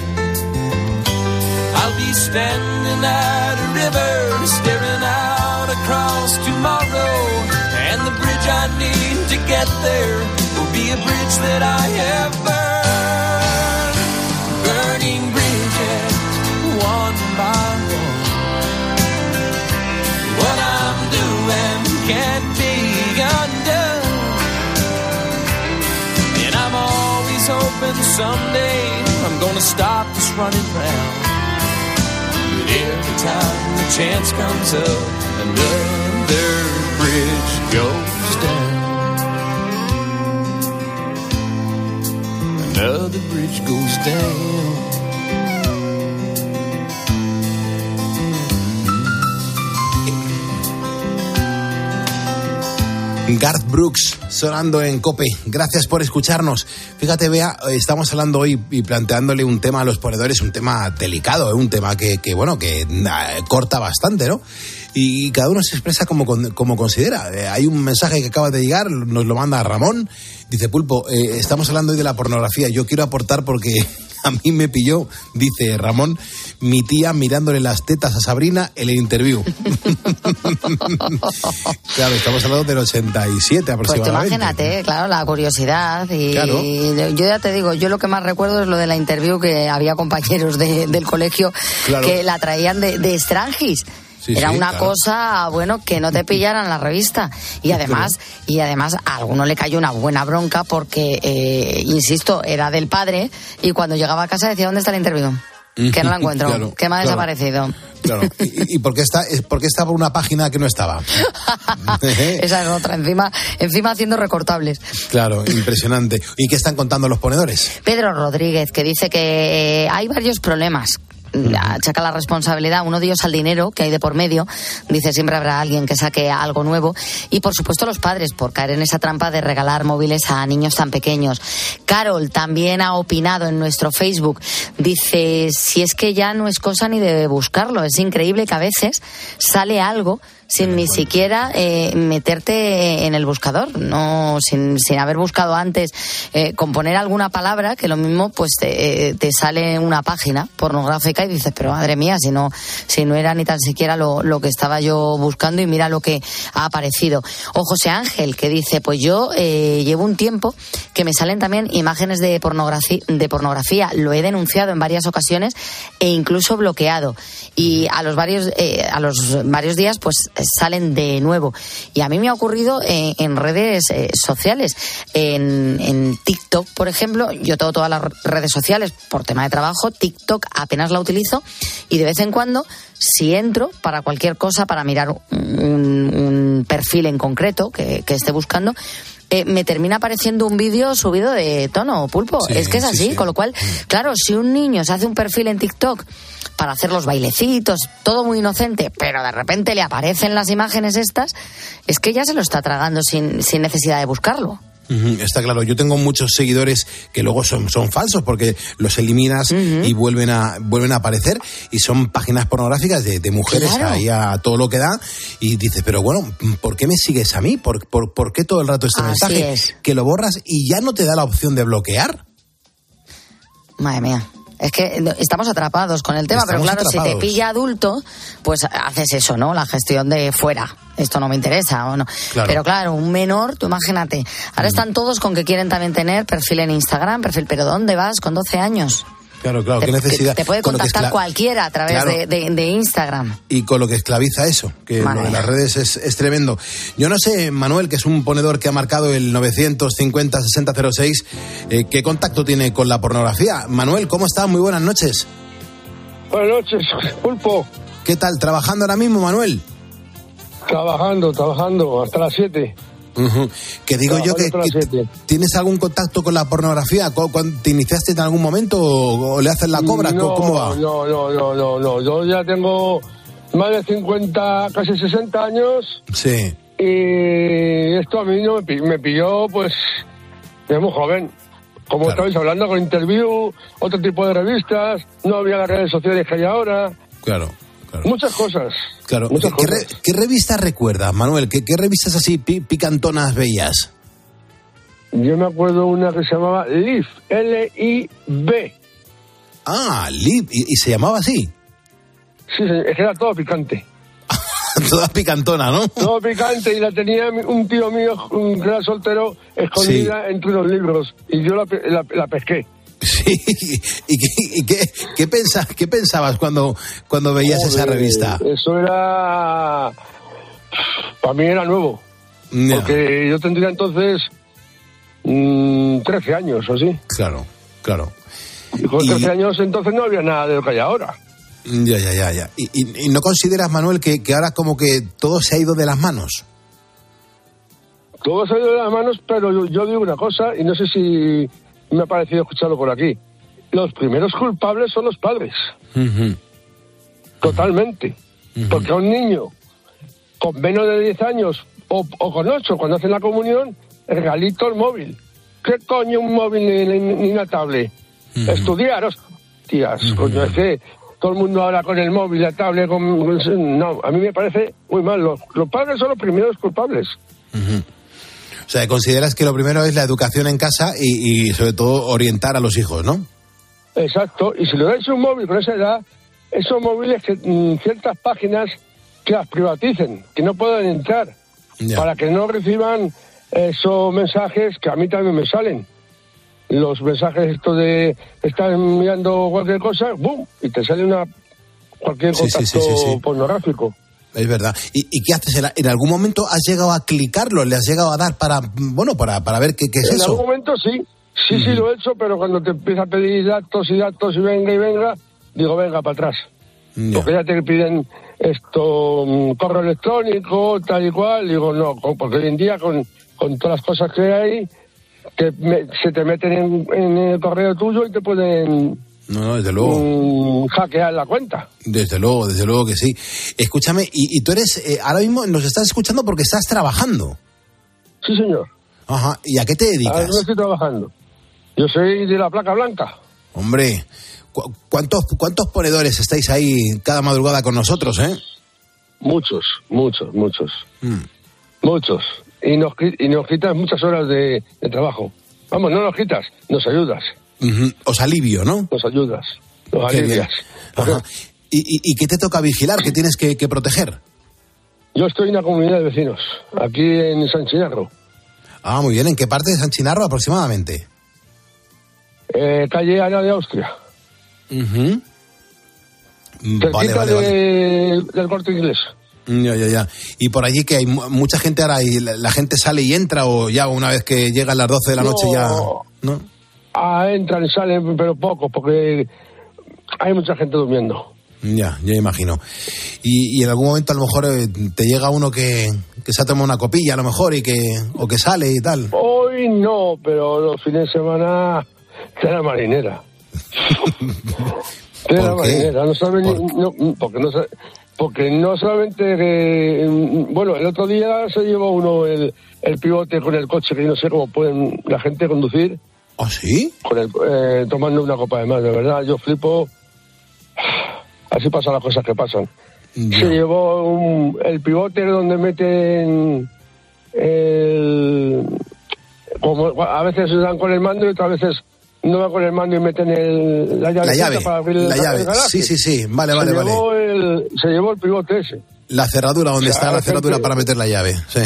I'll be standing at a river, staring out across tomorrow, and the bridge I need to get there a bridge that I have burned. Burning bridges, one by one. What I'm doing can't be undone. And I'm always hoping someday I'm gonna stop this running round. But every time the chance comes up, another bridge goes down. Another bridge goes down. Garth Brooks sonando en Cope. Gracias por escucharnos. Fíjate, Bea, estamos hablando hoy y planteándole un tema a los ponedores, un tema delicado, ¿eh? un tema que, bueno, que nah, corta bastante, ¿no? Y cada uno se expresa como, como considera. Eh, hay un mensaje que acaba de llegar, nos lo manda Ramón. Dice, Pulpo, eh, estamos hablando hoy de la pornografía. Yo quiero aportar porque a mí me pilló, dice Ramón, mi tía mirándole las tetas a Sabrina en el interview. claro, estamos hablando del 87 Pues aproximadamente. imagínate, claro, la curiosidad. Y Claro. yo ya te digo, yo lo que más recuerdo es lo de la interview que había compañeros de- del colegio Claro. que la traían de, de Strangis. Sí, Era sí, una claro. cosa, bueno, que no te pillaran la revista. Y además, y además a alguno le cayó una buena bronca porque, eh, insisto, era del padre y cuando llegaba a casa decía, ¿dónde está la interview? Que no la encuentro, Claro, que me ha desaparecido. Claro. ¿Y, y por, qué está, es- por qué estaba una página que no estaba? Esa es otra, encima, encima haciendo recortables. claro, impresionante. ¿Y qué están contando los ponedores? Pedro Rodríguez, que dice que eh, hay varios problemas. Achaca la responsabilidad, uno de ellos al dinero que hay de por medio. Dice siempre habrá alguien que saque algo nuevo. Y por supuesto los padres por caer en esa trampa de regalar móviles a niños tan pequeños. Carol también ha opinado en nuestro Facebook. Dice, si es que ya no es cosa ni de buscarlo. Es increíble que a veces sale algo sin ni siquiera eh, meterte en el buscador, no sin, sin haber buscado antes eh, componer alguna palabra que lo mismo pues te, eh, te sale una página pornográfica y dices pero madre mía si no si no era ni tan siquiera lo, lo que estaba yo buscando y mira lo que ha aparecido o José Ángel que dice pues yo eh, llevo un tiempo que me salen también imágenes de pornografía de pornografía. Lo he denunciado en varias ocasiones e incluso bloqueado y a los varios eh, a los varios días pues salen de nuevo. Y a mí me ha ocurrido en, en redes eh, sociales. En, en TikTok, por ejemplo, yo tengo todas las redes sociales por tema de trabajo. TikTok apenas la utilizo y de vez en cuando, si entro para cualquier cosa, para mirar un, perfil en concreto que esté buscando, eh, me termina apareciendo un vídeo subido de tono, pulpo. Sí, es que es sí, así, sí. con lo cual, claro, si un niño se hace un perfil en TikTok para hacer los bailecitos, todo muy inocente, pero de repente le aparecen las imágenes estas, es que ya se lo está tragando sin, sin necesidad de buscarlo. Está claro, yo tengo muchos seguidores que luego son, son falsos porque los eliminas y vuelven a, vuelven a aparecer y son páginas pornográficas de, de mujeres Claro. ahí a todo lo que da y dices, pero bueno, ¿por qué me sigues a mí? ¿Por, por, por qué todo el rato este Así mensaje? es. Que lo borras y ya no te da la opción de bloquear. Madre mía. Es que estamos atrapados con el tema, Estamos pero claro, si te pilla adulto, pues haces eso, ¿no? La gestión de fuera. Esto no me interesa o no. Claro. Pero claro, un menor, tú imagínate. Ahora están todos con que quieren también tener perfil en Instagram, perfil, pero ¿dónde vas con 12 años? Claro, claro, qué Te- necesidad. Te, puede contactar cualquiera a través Claro. de, de- de Instagram. y con lo que esclaviza eso, que Madre lo de las redes es, es tremendo. Yo no sé, Manuel, que es un ponedor que ha marcado el 950-6006, eh, ¿qué contacto tiene con la pornografía? Manuel, ¿cómo estás? Muy buenas noches. Buenas noches, Pulpo. ¿Qué tal? ¿Trabajando ahora mismo, Manuel? Trabajando, trabajando, hasta las 7. Que digo yo que, tienes algún contacto con la pornografía. ¿Cu- cuán- ¿Te iniciaste en algún momento o, le haces la cobra? No, ¿Cómo va? No, no, no, no, no. Yo ya tengo más de 50, casi 60 años Sí. y esto a mí no me, me pilló, pues, de muy joven. Como estabais hablando con Interview, otro tipo de revistas, no había las redes sociales que hay ahora, Claro. Muchas cosas. Claro. ¿Qué, Muchas qué re- cosas. qué revistas recuerdas, Manuel? ¿Qué, qué revistas así pi- picantonas veías? Yo me acuerdo una que se llamaba LIB, L-I-B. Ah, Lib, y, y se llamaba así. Sí, es que era todo picante. Toda picantona, ¿no? Todo picante y la tenía un tío mío, un era soltero, escondida entre unos libros. Y yo la, la- la pesqué. Sí. ¿Y, qué, y qué- qué pensa- qué pensabas cuando, cuando veías esa revista? Eso era... Para mí era nuevo. Porque yo tendría entonces mm, 13 años o así. Claro, claro. Y con 13 años entonces no había nada de lo que hay ahora. Ya, ya, ya, ya. ¿Y, y- y no consideras, Manuel, que, que ahora como que todo se ha ido de las manos? Todo se ha ido de las manos, pero yo, yo digo una cosa, y no sé si me ha parecido escucharlo por aquí. Los primeros culpables son los padres, totalmente. Porque a un niño con menos de 10 años o, o con 8 cuando hacen la comunión, regalito el móvil. ¿Qué coño un móvil ni, ni- ni una tablet? Estudiar, hostias, coño, es que todo el mundo ahora con el móvil, la tablet, con, con- no, a mí me parece muy mal. Los, los padres son los primeros culpables. O sea, consideras que lo primero es la educación en casa y, y sobre todo orientar a los hijos, ¿no? Exacto, y si le dais un móvil con esa edad, esos móviles que mm, ciertas páginas que las privaticen, que no puedan entrar, para que no reciban esos mensajes que a mí también me salen. Los mensajes esto de estar mirando cualquier cosa, ¡bum! y te sale una cualquier contacto sí, sí, sí. pornográfico. Es verdad. ¿Y, y qué haces? ¿En, en algún momento has llegado a clicarlo? ¿Le has llegado a dar para, bueno, para, para ver qué, qué es en eso? algún momento sí, sí, sí lo he hecho, pero cuando te empieza a pedir datos y datos y venga y venga, digo, venga para atrás. Porque ya te piden esto, mm, correo electrónico, tal y cual. Digo, no, porque hoy en día con, con todas las cosas que hay, que me- se te meten en, en el correo tuyo y te pueden No, no, desde luego. mm, hackear la cuenta. Desde luego, desde luego que sí. Escúchame, y, y tú eres, eh, ahora mismo nos estás escuchando porque estás trabajando. Sí, señor. Ajá. ¿Y a qué te Ahora dedicas? no estoy trabajando. Yo soy de la placa blanca. Hombre, ¿cu- ¿cuántos, ¿cuántos ponedores estáis ahí cada madrugada con nosotros, eh? Muchos, muchos, muchos. Mm. Muchos. Y nos, y nos quitas muchas horas de, de trabajo. Vamos, no nos quitas, nos ayudas. Os alivio, ¿no? Nos ayudas. Qué alivias. Ajá. ¿Y, y, y qué te toca vigilar? ¿Qué tienes que, que proteger? Yo estoy en una comunidad de vecinos, aquí en San Chinarro, Ah, muy bien. ¿En qué parte de San Chinarro aproximadamente? eh, calle Ana de Austria. Mm, Cerquita Vale, vale, de- vale. del corte inglés. Mm, Ya, ya, ya. Y por allí que hay mu- mucha gente ahora y la, la gente sale y entra o ya una vez que llegan las 12 de la noche No. ya... ¿No? Ah, entran y salen, pero poco, porque hay mucha gente durmiendo. Ya, ya imagino. Y, y en algún momento a lo mejor eh, te llega uno que, que se ha tomado una copilla a lo mejor y que o que sale y tal. Hoy no, pero los fines de semana la marinera. la marinera, no sabe ni, no, porque no sabe, porque no solamente que, mm, bueno, el otro día se llevó uno el, el pivote con el coche que yo no sé cómo pueden la gente conducir. ¿Ah, sí? Con el, eh, tomando una copa de más, de verdad, yo flipo. Así pasan las cosas que pasan. Se llevó un- el pivote donde meten el... Como a veces dan con el mando y otras veces no van con el mando y meten el, la llave. La llave, para abrir la el llave. Sí, sí, sí. Vale, se vale, vale. llevó El, se llevó el pivote ese. La cerradura, donde O sea, está la cerradura gente- para meter la llave. Sí.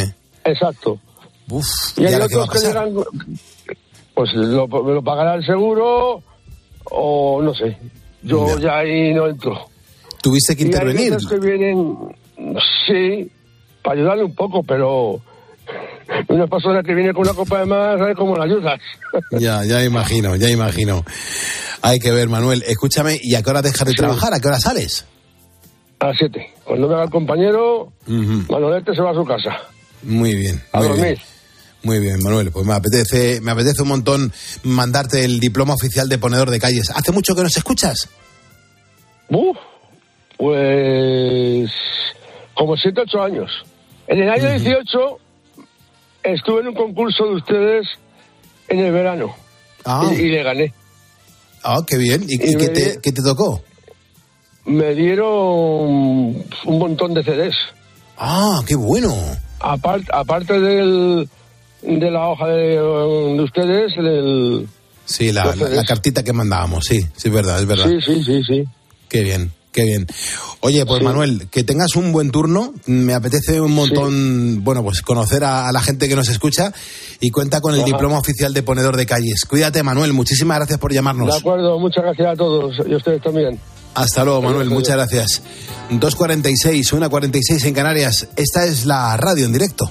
Exacto. Uf, Y ¿y hay va otros que llegan, pues lo, lo pagará el seguro o no sé. Yo ya ahí no entro. Tuviste que Y hay intervenir. veces que vienen, sí, para ayudarle un poco, pero una persona que viene con una copa de más, ¿sabes cómo la ayudas? Ya, ya imagino, ya imagino. Hay que ver, Manuel. Escúchame, ¿y a qué hora dejas de trabajar? ¿A qué hora sales? A las siete. Cuando venga el compañero, Ujú. Manolete se va a su casa. Muy bien. A muy dormir. bien. Muy bien, Manuel. Pues me apetece, me apetece un montón mandarte el diploma oficial de ponedor de calles. ¿Hace mucho que nos escuchas? Uf, pues como siete, ocho años. En el año 18 estuve en un concurso de ustedes en el verano Ah. y, y le gané. Ah, qué bien. ¿Y, Y y qué, te, di- qué te tocó? Me dieron un montón de CDs. Ah, qué bueno. Aparte, aparte del, de la hoja de, de ustedes, del... Sí, la, Los la- cartita que mandábamos, sí, sí, es verdad, es verdad. Sí, sí, sí, sí. Qué bien, qué bien. Oye, pues Manuel, que tengas un buen turno. Me apetece un montón, bueno, pues conocer a, a la gente que nos escucha y cuenta con el Ajá. diploma oficial de ponedor de calles. Cuídate, Manuel. Muchísimas gracias por De llamarnos. acuerdo, muchas gracias a todos y a ustedes también. Hasta luego, Manuel. Muchas gracias. 2.46, 1.46 en Canarias. Esta es la radio en directo.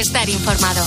estar informado.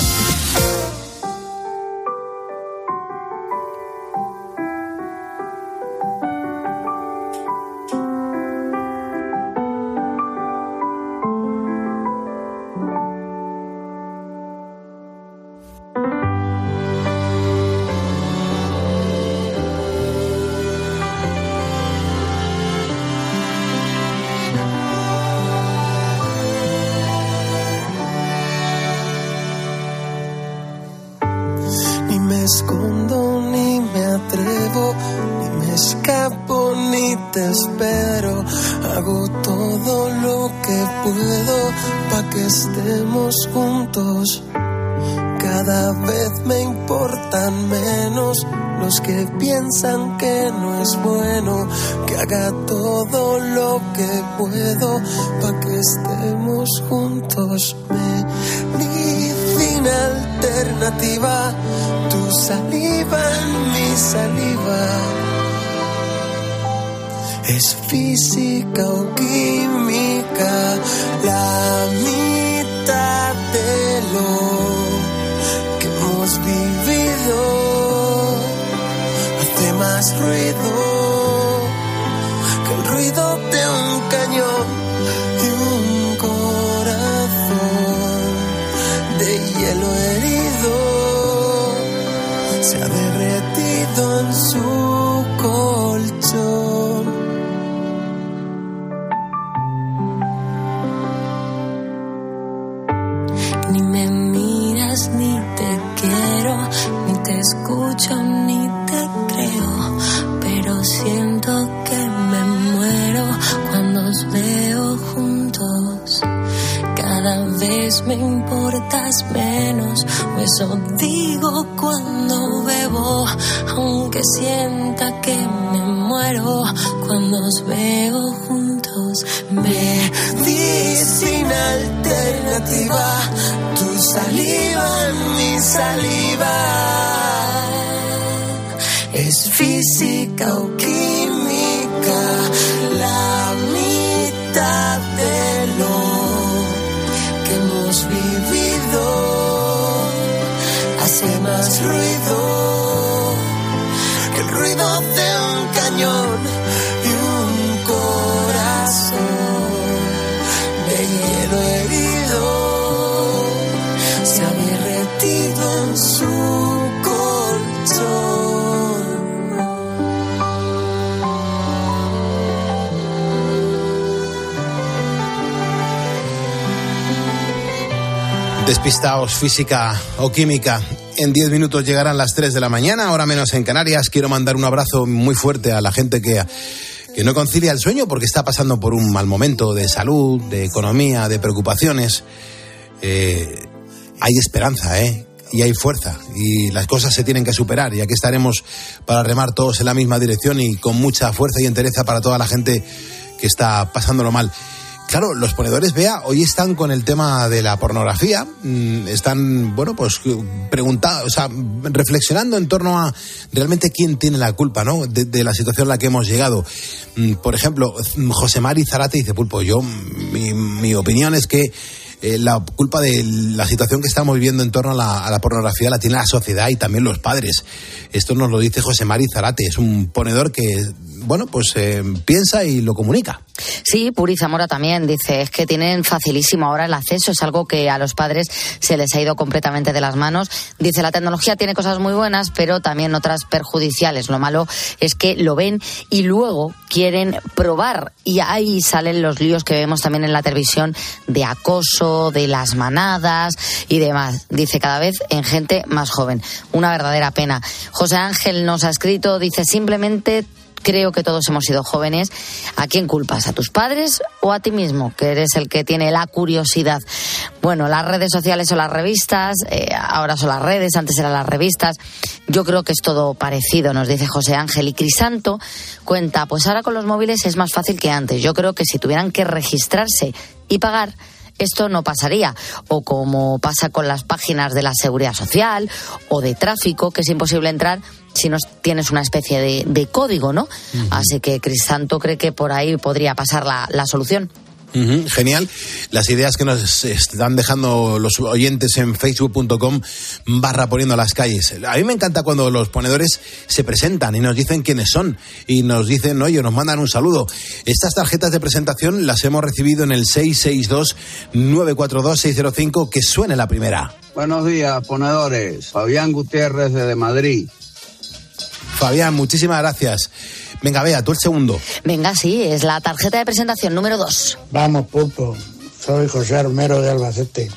Despistaos física o química. En 10 minutos llegarán las 3 de la mañana, ahora menos en Canarias. Quiero mandar un abrazo muy fuerte a la gente que, que no concilia el sueño porque está pasando por un mal momento de salud, de economía, de preocupaciones. Eh, hay esperanza, ¿eh? Y hay fuerza. Y las cosas se tienen que superar. Y aquí estaremos para remar todos en la misma dirección y con mucha fuerza y entereza para toda la gente que está pasándolo mal. Claro, los ponedores Bea hoy están con el tema de la pornografía, mm, están, bueno, pues preguntando, o sea, reflexionando en torno a realmente quién tiene la culpa, ¿no? De, de la situación a la que hemos llegado. Mm, Por ejemplo, José Mari Zarate dice, Pulpo, yo, mi, mi opinión es que eh, la culpa de la situación que estamos viviendo en torno a la, a la pornografía la tiene la sociedad y también los padres. Esto nos lo dice José Mari Zarate, es un ponedor que, bueno, pues eh, piensa y lo comunica. Sí, Puri Zamora también dice, es que tienen facilísimo ahora el acceso, es algo que a los padres se les ha ido completamente de las manos. Dice, la tecnología tiene cosas muy buenas, pero también otras perjudiciales. Lo malo es que lo ven y luego quieren probar. Y ahí salen los líos que vemos también en la televisión de acoso, de las manadas y demás. Dice, cada vez en gente más joven. Una verdadera pena. José Ángel nos ha escrito, dice, simplemente creo que todos hemos sido jóvenes. ¿A quién culpas? ¿A tus padres o a ti mismo, que eres el que tiene la curiosidad? Bueno, las redes sociales o las revistas, eh, ahora son las redes, antes eran las revistas. Yo creo que es todo parecido, nos dice José Ángel. Y Crisanto cuenta, pues ahora con los móviles es más fácil que antes. Yo creo que si tuvieran que registrarse y pagar, esto no pasaría. O como pasa con las páginas de la seguridad social o de tráfico, que es imposible entrar si no tienes una especie de, de código, ¿no? Así que Crisanto cree que por ahí podría pasar la, la solución. Genial. Las ideas que nos están dejando los oyentes en facebook.com barra poniendo las calles. A mí me encanta cuando los ponedores se presentan y nos dicen quiénes son y nos dicen, oye, nos mandan un saludo. Estas tarjetas de presentación las hemos recibido en el 662-942-605. Que suene la primera. Buenos días, ponedores. Fabián Gutiérrez desde Madrid. Fabián, muchísimas gracias. Venga, vea, tú el segundo. Venga, sí, es la tarjeta de presentación número dos. Vamos, Pulpo. Soy José Armero de Albacete.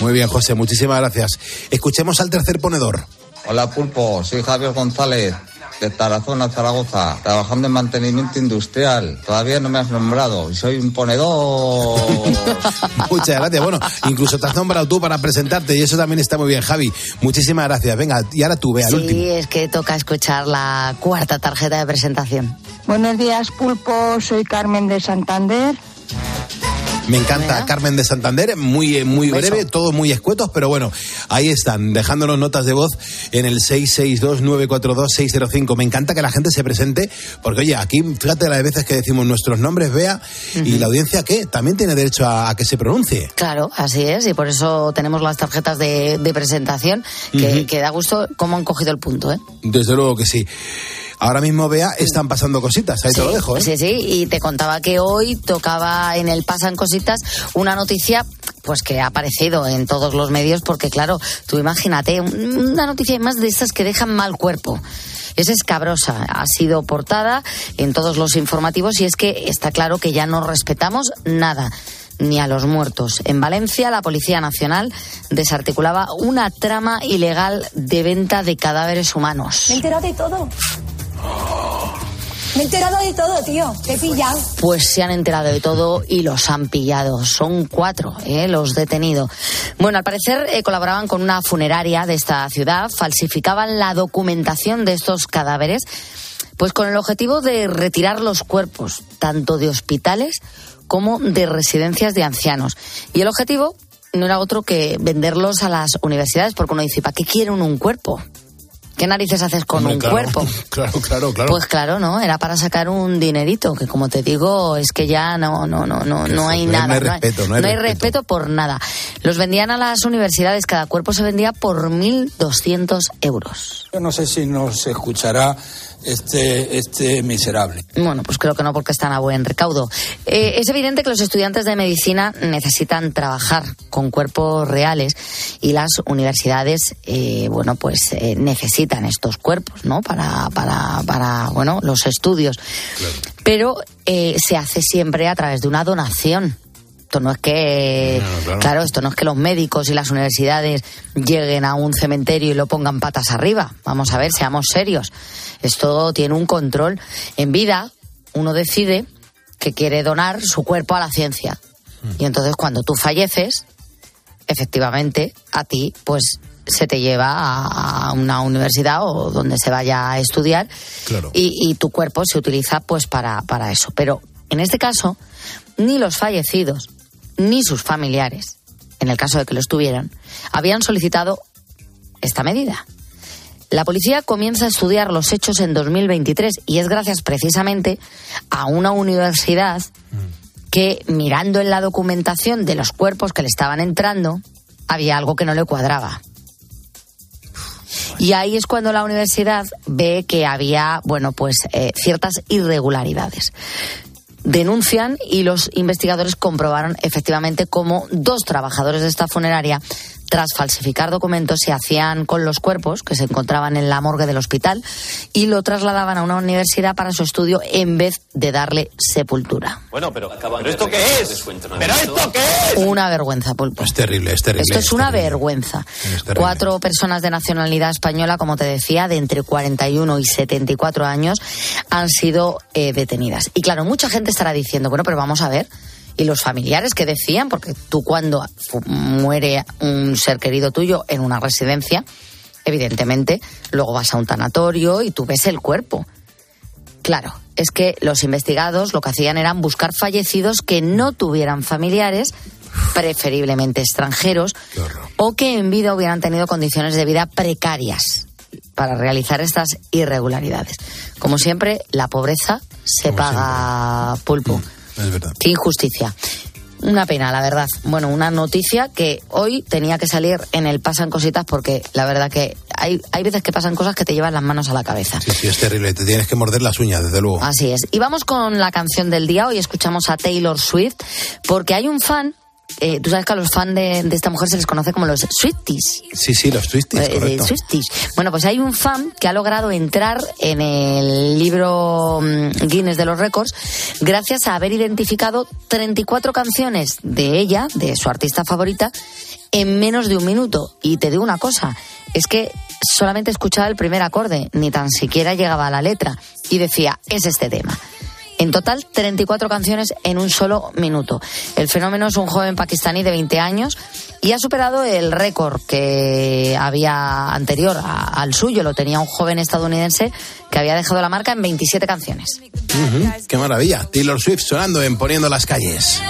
Muy bien, José, muchísimas gracias. Escuchemos al tercer ponedor. Hola Pulpo, soy Javier González de Tarazona, Zaragoza, trabajando en mantenimiento industrial. Todavía no me has nombrado y soy un ponedor. Muchas gracias. Bueno, incluso te has nombrado tú para presentarte y eso también está muy bien, Javi. Muchísimas gracias. Venga, y ahora tú, vea, el Sí, último. es que toca escuchar la cuarta tarjeta de presentación. Buenos días, Pulpo. Soy Carmen de Santander. Me encanta Carmen de Santander, muy, eh, muy breve, todos muy escuetos, pero bueno, ahí están, dejándonos notas de voz en el 662-942-605. Me encanta que la gente se presente, porque oye, aquí fíjate las veces que decimos nuestros nombres, vea, y la audiencia que también tiene derecho a, a que se pronuncie. Claro, así es, y por eso tenemos las tarjetas de, de presentación, que da gusto cómo han cogido el punto, ¿eh? Desde luego que sí. Ahora mismo, vea, están pasando cositas, ahí te lo dejo, ¿eh? Sí, sí, y te contaba que hoy tocaba en el Pasan Cositas una noticia pues que ha aparecido en todos los medios porque claro, tú imagínate, un- una noticia más de estas que dejan mal cuerpo. Es escabrosa, ha sido portada en todos los informativos y es que está claro que ya no respetamos nada ni a los muertos. En Valencia, la Policía Nacional desarticulaba una trama ilegal de venta de cadáveres humanos. Me he enterado de todo. Me he enterado de todo, tío. Te he pillado. Pues se han enterado de todo y los han pillado. Son cuatro ¿eh? los detenidos. Bueno, al parecer eh, colaboraban con una funeraria de esta ciudad, falsificaban la documentación de estos cadáveres, pues con el objetivo de retirar los cuerpos, tanto de hospitales como de residencias de ancianos. Y el objetivo no era otro que venderlos a las universidades, porque uno dice, ¿para qué quieren un cuerpo? ¿Qué narices haces con Hombre, un claro, cuerpo? Claro, claro, claro. Pues claro, ¿no? Era para sacar un dinerito, que como te digo, es que ya no, no, no, no, no hay no hay- nada. no hay respeto, no hay respeto. respeto por nada. Los vendían a las universidades, cada cuerpo se vendía por 1.200 euros. Yo no sé si nos escuchará este, este miserable. Bueno, pues creo que no, porque están a buen recaudo. Eh, es evidente que los estudiantes de medicina necesitan trabajar con cuerpos reales y las universidades, eh, bueno, pues eh, necesitan estos cuerpos, ¿no? Para, para, para bueno, los estudios. Pero eh, se hace siempre a través de una donación. Esto no es que, claro. esto no es que los médicos y las universidades lleguen a un cementerio y lo pongan patas arriba. Vamos a ver, seamos serios. Esto tiene un control. En vida, uno decide que quiere donar su cuerpo a la ciencia. Y entonces cuando tú falleces, efectivamente, a ti, pues se te lleva a, a una universidad o donde se vaya a estudiar Claro. y, y tu cuerpo se utiliza pues para, para eso. Pero en este caso, ni los fallecidos ni sus familiares, en el caso de que lo estuvieran, habían solicitado esta medida. La policía comienza a estudiar los hechos en 2023 y es gracias precisamente a una universidad que mirando en la documentación de los cuerpos que le estaban entrando, había algo que no le cuadraba. Y ahí es cuando la universidad ve que había, bueno, pues eh, ciertas irregularidades. Denuncian y los investigadores comprobaron efectivamente cómo dos trabajadores de esta funeraria, tras falsificar documentos, se hacían con los cuerpos que se encontraban en la morgue del hospital y lo trasladaban a una universidad para su estudio en vez de darle sepultura. Bueno, pero, ¿pero esto qué es? ¿Pero esto qué es? Una vergüenza, Pulpo. Es terrible, es terrible. Esto es una vergüenza. Es. Cuatro personas de nacionalidad española, como te decía, de entre 41 y 74 años, han sido eh, detenidas. Y claro, mucha gente estará diciendo, bueno, pero vamos a ver. Y los familiares que decían, porque tú cuando muere un ser querido tuyo en una residencia, evidentemente, luego vas a un tanatorio y tú ves el cuerpo. Claro, es que los investigados lo que hacían eran buscar fallecidos que no tuvieran familiares, preferiblemente extranjeros, o que en vida hubieran tenido condiciones de vida precarias para realizar estas irregularidades. Como siempre, la pobreza se paga pulpo. Es verdad. Qué injusticia. Una pena, la verdad. Bueno, una noticia que hoy tenía que salir en el Pasan Cositas porque la verdad que hay, hay veces que pasan cosas que te llevan las manos a la cabeza. Sí, sí, es terrible. Te tienes que morder las uñas, desde luego. Así es. Y vamos con la canción del día. Hoy escuchamos a Taylor Swift porque hay un fan. Eh, Tú sabes que a los fans de, de esta mujer se les conoce como los Swifties. Sí, sí, los twisties, Eh, correcto. Swifties. Bueno, pues hay un fan que ha logrado entrar en el libro mm, Guinness de los récords gracias a haber identificado 34 canciones de ella, de su artista favorita, en menos de un minuto. Y te digo una cosa, es que solamente escuchaba el primer acorde, ni tan siquiera llegaba a la letra. Y decía, es este tema. En total, 34 canciones en un solo minuto. El fenómeno es un joven pakistaní de 20 años y ha superado el récord que había anterior al suyo. Lo tenía un joven estadounidense que había dejado la marca en 27 canciones. Qué maravilla. Taylor Swift sonando en Poniendo las calles.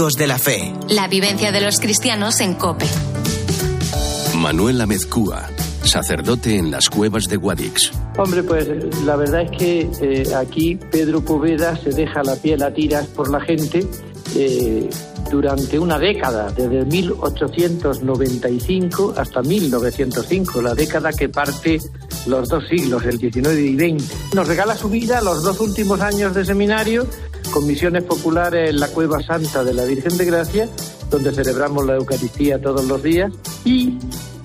Testigos de la Fe. La vivencia de los cristianos en Cope. Manuel Amezcúa sacerdote en las cuevas de Guadix. Hombre, pues la verdad es que eh, aquí Pedro Poveda se deja la piel a tiras por la gente eh, durante una década, desde 1895 hasta 1905, la década que parte los dos siglos, el 19 y 20. Nos regala su vida los dos últimos años de seminario con misiones populares en la Cueva Santa de la Virgen de Gracia, donde celebramos la Eucaristía todos los días, y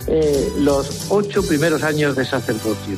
eh, los ocho primeros años de sacerdocio.